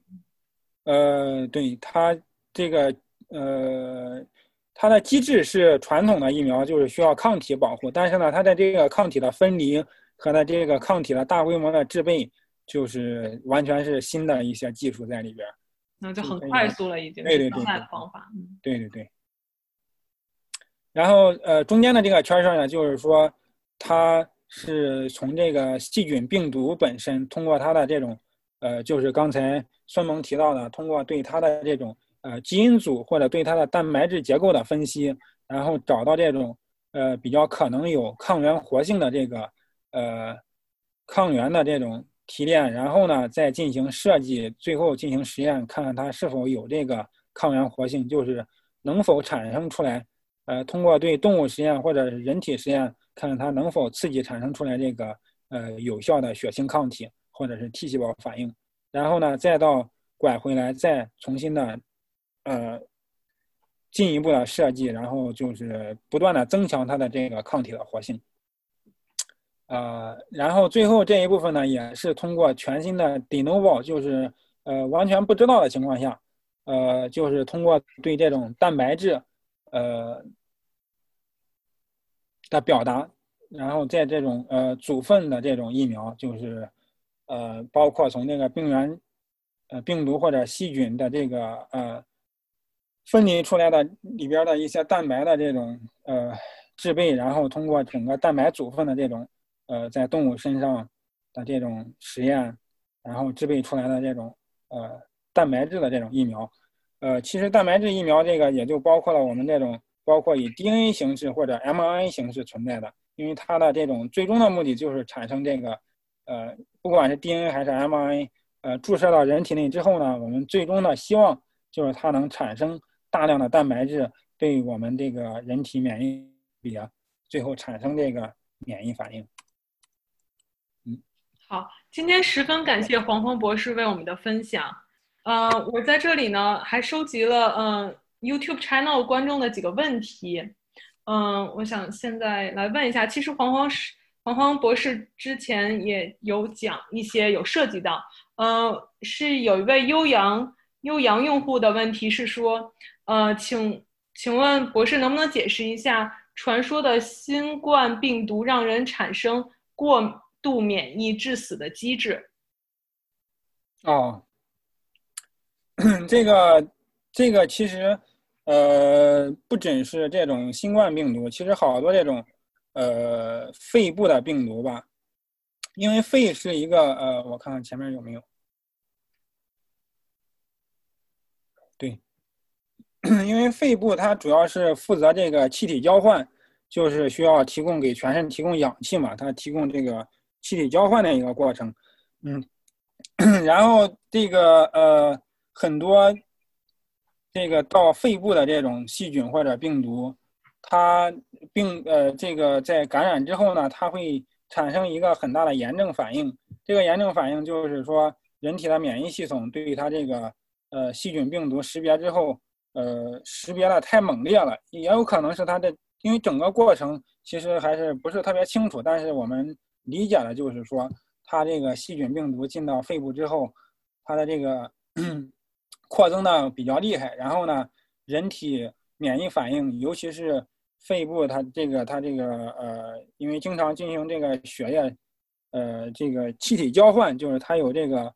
呃，对它这个呃它的机制是传统的疫苗，就是需要抗体保护，但是呢，它在这个抗体的分离。和它这个抗体的大规模的制备，就是完全是新的一些技术在里边那就很快速了，已经对对对方法，对对对。然后呃，中间的这个圈圈呢，就是说它是从这个细菌病毒本身，通过它的这种呃，就是刚才孙萌提到的，通过对它的这种呃基因组或者对它的蛋白质结构的分析，然后找到这种呃比较可能有抗原活性的这个。呃，抗原的这种提炼，然后呢，再进行设计，最后进行实验，看看它是否有这个抗原活性，就是能否产生出来。呃，通过对动物实验或者人体实验，看看它能否刺激产生出来这个呃有效的血清抗体或者是 T 细胞反应。然后呢，再到拐回来，再重新的呃进一步的设计，然后就是不断的增强它的这个抗体的活性。呃，然后最后这一部分呢，也是通过全新的 de novo，就是呃完全不知道的情况下，呃，就是通过对这种蛋白质，呃的表达。然后在这种呃组分的这种疫苗，就是呃包括从那个病原呃病毒或者细菌的这个呃分离出来的里边的一些蛋白的这种呃制备，然后通过整个蛋白组分的这种呃在动物身上的这种实验，然后制备出来的这种呃蛋白质的这种疫苗，呃其实蛋白质疫苗这个也就包括了我们这种包括以 DNA 形式或者 mRNA 形式存在的。因为它的这种最终的目的就是产生这个，呃，不管是 DNA 还是 mRNA，呃，注射到人体内之后呢，我们最终的希望就是它能产生大量的蛋白质，对我们这个人体免疫力啊，最后产生这个免疫反应。好，今天十分感谢黄黄博士为我们的分享。呃，我在这里呢还收集了嗯 YouTube channel 观众的几个问题。嗯，我想现在来问一下，其实黄黄是黄黄博士之前也有讲一些，有涉及到，呃，是有一位悠扬悠扬用户的问题是说，呃，请请问博士能不能解释一下传说的新冠病毒让人产生过度免疫致死的机制？哦，这个这个其实。呃，不仅是这种新冠病毒，其实好多这种，呃，肺部的病毒吧，因为肺是一个呃，我看看前面有没有，对，因为肺部它主要是负责这个气体交换，就是需要提供给全身提供氧气嘛，它提供这个气体交换的一个过程，嗯，然后这个呃很多。这个到肺部的这种细菌或者病毒，它病呃这个在感染之后呢，它会产生一个很大的炎症反应。这个炎症反应就是说，人体的免疫系统对于它这个呃细菌病毒识别之后，呃识别的太猛烈了，也有可能是它的，因为整个过程其实还是不是特别清楚。但是我们理解的就是说，它这个细菌病毒进到肺部之后，它的这个。扩增的比较厉害，然后呢，人体免疫反应，尤其是肺部，它这个它这个呃，因为经常进行这个血液，呃，这个气体交换，就是它有这个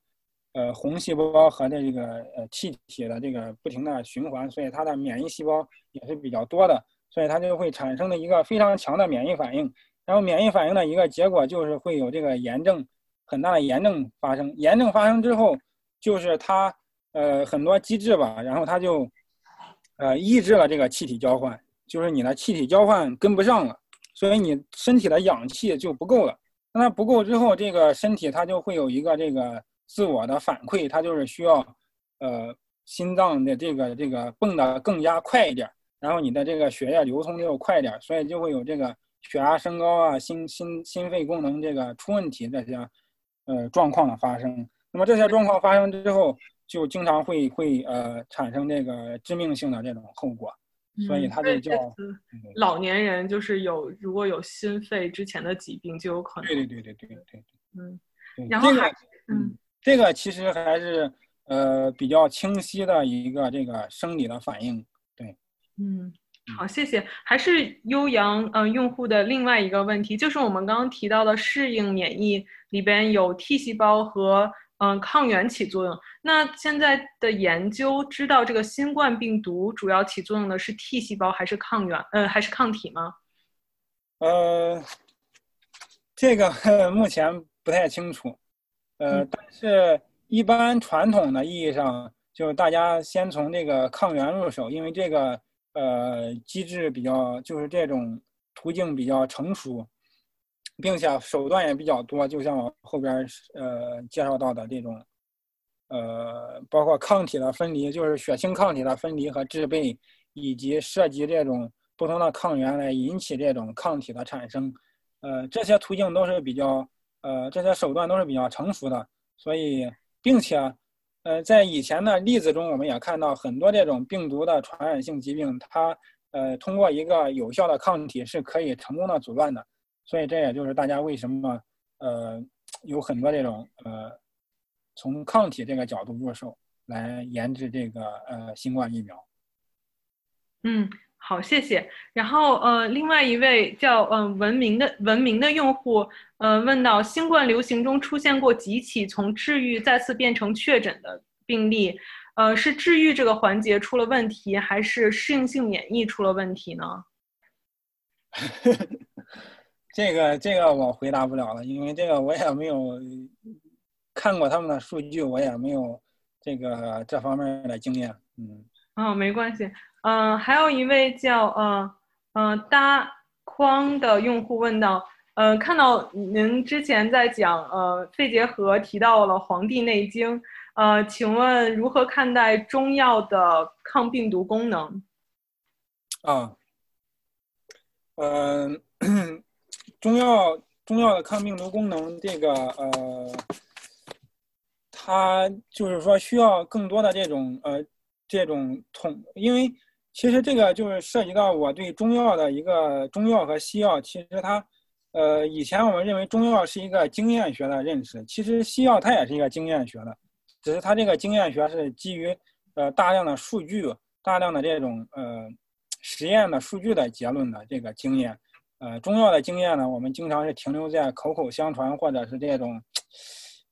呃红细胞和这个呃气体的这个不停的循环，所以它的免疫细胞也是比较多的，所以它就会产生了一个非常强的免疫反应。然后免疫反应的一个结果就是会有这个炎症，很大的炎症发生。炎症发生之后，就是它。呃，很多机制吧，然后它就，呃，抑制了这个气体交换，就是你的气体交换跟不上了，所以你身体的氧气就不够了。那它不够之后，这个身体它就会有一个这个自我的反馈，它就是需要，呃，心脏的这个这个蹦的更加快一点，然后你的这个血液流通就快一点，所以就会有这个血压升高啊，心心心肺功能这个出问题这些，呃，状况的发生。那么这些状况发生之后，就经常会会呃产生这个致命性的这种后果，所以它就叫老年人就是有如果有心肺之前的疾病就有可能。对对对对对对对。嗯，然后还嗯，这个其实还是呃比较清晰的一个这个生理的反应。对，嗯，好，谢谢。还是悠扬呃用户的另外一个问题，就是我们刚刚提到的适应免疫里边有 T 细胞和。嗯，抗原起作用。那现在的研究知道这个新冠病毒主要起作用的是 T 细胞还是抗原？呃，还是抗体吗？呃，这个 目前不太清楚。呃，但是一般传统的意义上，就大家先从这个抗原入手，因为这个呃机制比较，就是这种途径比较成熟。并且手段也比较多，就像我后边呃介绍到的这种，呃，包括抗体的分离，就是血清抗体的分离和制备，以及涉及这种不同的抗原来引起这种抗体的产生，呃，这些途径都是比较，呃，这些手段都是比较成熟的。所以，并且，呃，在以前的例子中，我们也看到很多这种病毒的传染性疾病，它呃通过一个有效的抗体是可以成功的阻断的。所以这也就是大家为什么呃有很多这种呃从抗体这个角度入手来研制这个呃新冠疫苗。嗯，好，谢谢。然后呃，另外一位叫嗯文明的文明的用户，呃，问到新冠流行中出现过几起从治愈再次变成确诊的病例，呃，是治愈这个环节出了问题，还是适应性免疫出了问题呢？这个这个我回答不了了，因为这个我也没有看过他们的数据，我也没有这个这方面的经验。嗯，哦，没关系。嗯，还有一位叫呃呃搭框的用户问到，呃，看到您之前在讲呃肺结核提到了《黄帝内经》，呃，请问如何看待中药的抗病毒功能？啊，嗯。中药中药的抗病毒功能，这个呃，它就是说需要更多的这种呃这种统，因为其实这个就是涉及到我对中药的一个中药和西药，其实它呃以前我们认为中药是一个经验学的认识，其实西药它也是一个经验学的，只是它这个经验学是基于呃大量的数据、大量的这种呃实验的数据的结论的这个经验。呃，中药的经验呢，我们经常是停留在口口相传，或者是这种、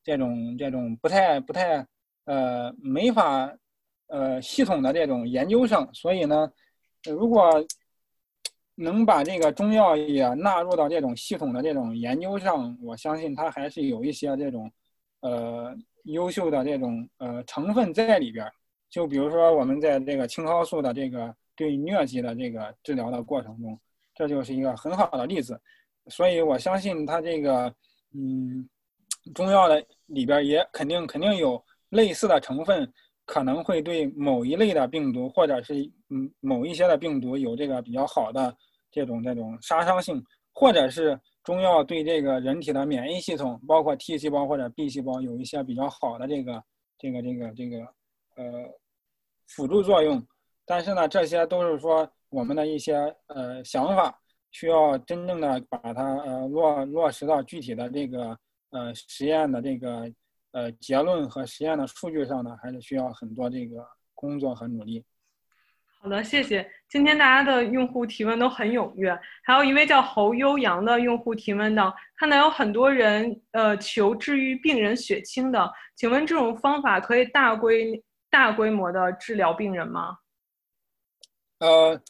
这种、这种不太、不太呃没法呃系统的这种研究上。所以呢，如果能把这个中药也纳入到这种系统的这种研究上，我相信它还是有一些这种呃优秀的这种呃成分在里边。就比如说我们在这个青蒿素的这个对疟疾的这个治疗的过程中。这就是一个很好的例子，所以我相信它这个，嗯，中药的里边也肯定肯定有类似的成分，可能会对某一类的病毒或者是嗯某一些的病毒有这个比较好的这种这种杀伤性，或者是中药对这个人体的免疫系统，包括 T 细胞或者 B 细胞有一些比较好的这个这个这个这个呃辅助作用，但是呢，这些都是说。我们的一些呃想法，需要真正的把它呃落落实到具体的这个呃实验的这个呃结论和实验的数据上呢，还是需要很多这个工作和努力。好的，谢谢。今天大家的用户提问都很踊跃，还有一位叫侯悠扬的用户提问到，看到有很多人呃求治愈病人血清的，请问这种方法可以大规大规模的治疗病人吗？呃。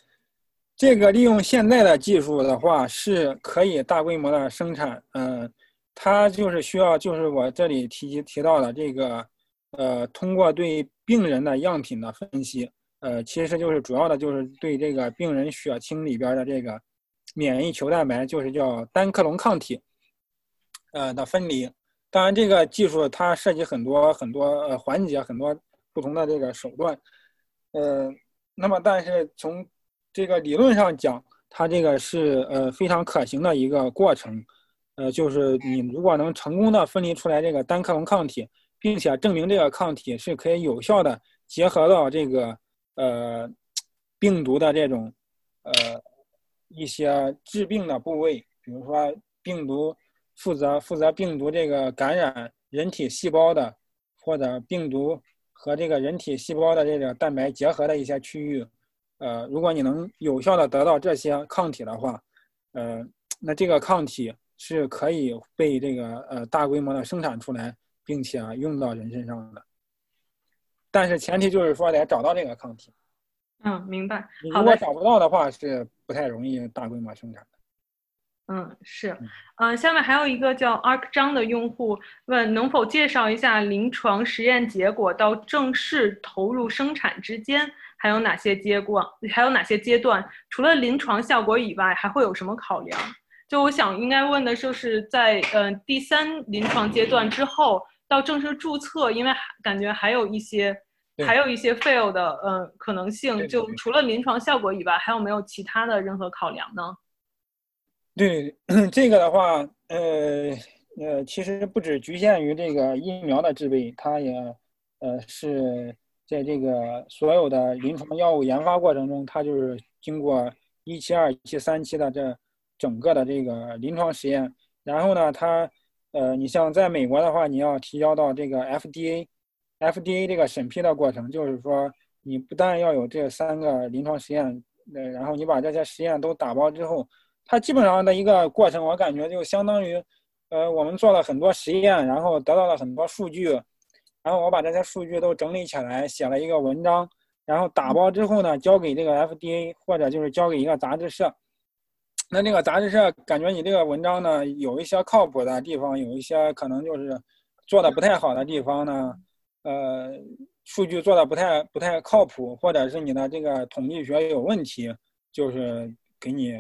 这个利用现在的技术的话，是可以大规模的生产。嗯，它就是需要，就是我这里提及提到的这个，呃，通过对病人的样品的分析，呃，其实就是主要的就是对这个病人血清里边的这个免疫球蛋白，就是叫单克隆抗体，呃的分离。当然，这个技术它涉及很多很多呃环节，很多不同的这个手段。呃，那么但是从这个理论上讲，它这个是呃非常可行的一个过程，呃，就是你如果能成功的分离出来这个单克隆抗体，并且证明这个抗体是可以有效的结合到这个呃病毒的这种呃一些致病的部位，比如说病毒负责负责病毒这个感染人体细胞的，或者病毒和这个人体细胞的这个蛋白结合的一些区域。呃，如果你能有效的得到这些抗体的话，呃，那这个抗体是可以被这个呃大规模的生产出来，并且啊用到人身上的。但是前提就是说得找到这个抗体。嗯，明白。如果找不到的话，是不太容易大规模生产的。嗯，是。嗯，下面还有一个叫 Ark 张的用户问，能否介绍一下临床实验结果到正式投入生产之间？还有哪些阶段？还有哪些阶段？除了临床效果以外，还会有什么考量？就我想应该问的就是在呃第三临床阶段之后到正式注册，因为感觉还有一些还有一些 fail 的呃可能性。就除了临床效果以外，还有没有其他的任何考量呢？对 这个的话，呃呃，其实不只局限于这个疫苗的制备，它也呃是。在这个所有的临床药物研发过程中，它就是经过一期、二期、三期的这整个的这个临床实验。然后呢，它呃，你像在美国的话，你要提交到这个 FDA，FDA 这个审批的过程，就是说你不但要有这三个临床实验呃，然后你把这些实验都打包之后，它基本上的一个过程，我感觉就相当于，呃，我们做了很多实验，然后得到了很多数据，然后我把这些数据都整理起来，写了一个文章，然后打包之后呢，交给这个 FDA 或者就是交给一个杂志社。那那个杂志社感觉你这个文章呢，有一些靠谱的地方，有一些可能就是做的不太好的地方呢，呃。数据做的不太不太靠谱，或者是你的这个统计学有问题，就是给你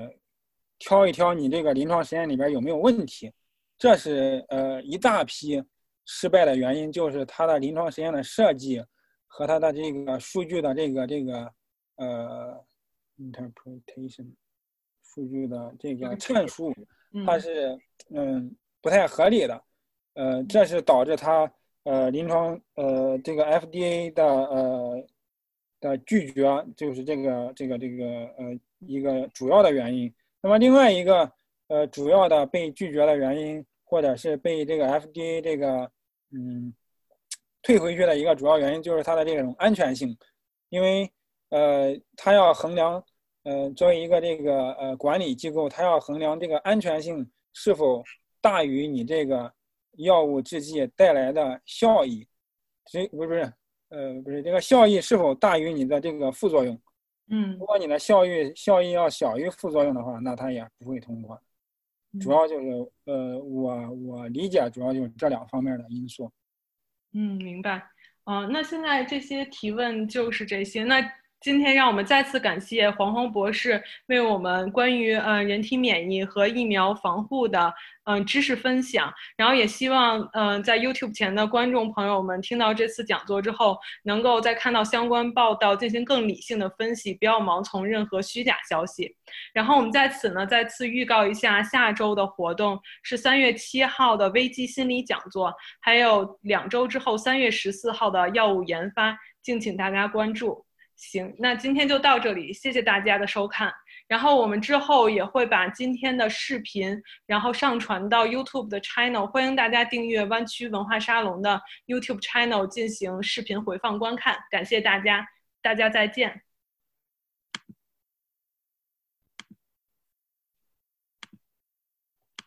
挑一挑你这个临床实验里边有没有问题。这是呃一大批失败的原因，就是它的临床实验的设计和它的这个数据的这个这个呃 interpretation 数据的这个阐述，它是嗯不太合理的，呃，这是导致它。呃，临床呃，这个 FDA 的呃的拒绝就是这个这个这个呃一个主要的原因。那么另外一个呃主要的被拒绝的原因，或者是被这个 FDA 这个嗯退回去的一个主要原因，就是它的这种安全性，因为呃它要衡量呃作为一个这个呃管理机构，它要衡量这个安全性是否大于你这个。药物制剂带来的效益，所以不是不是，呃，不是这个效益是否大于你的这个副作用？嗯，如果你的效益效益要小于副作用的话，那它也不会通过。主要就是，呃，我我理解主要就是这两方面的因素。嗯，明白。啊，那现在这些提问就是这些。那。今天让我们再次感谢黄黄博士为我们关于嗯人体免疫和疫苗防护的嗯知识分享，然后也希望嗯在 YouTube 前的观众朋友们听到这次讲座之后，能够在看到相关报道进行更理性的分析，不要盲从任何虚假消息。然后我们在此呢再次预告一下下周的活动是三月七号的危机心理讲座，还有两周之后三月十四号的药物研发，敬请大家关注。行，那今天就到这里，谢谢大家的收看。然后我们之后也会把今天的视频，然后上传到 YouTube 的 channel，欢迎大家订阅湾区文化沙龙的 YouTube channel 进行视频回放观看。感谢大家，大家再见。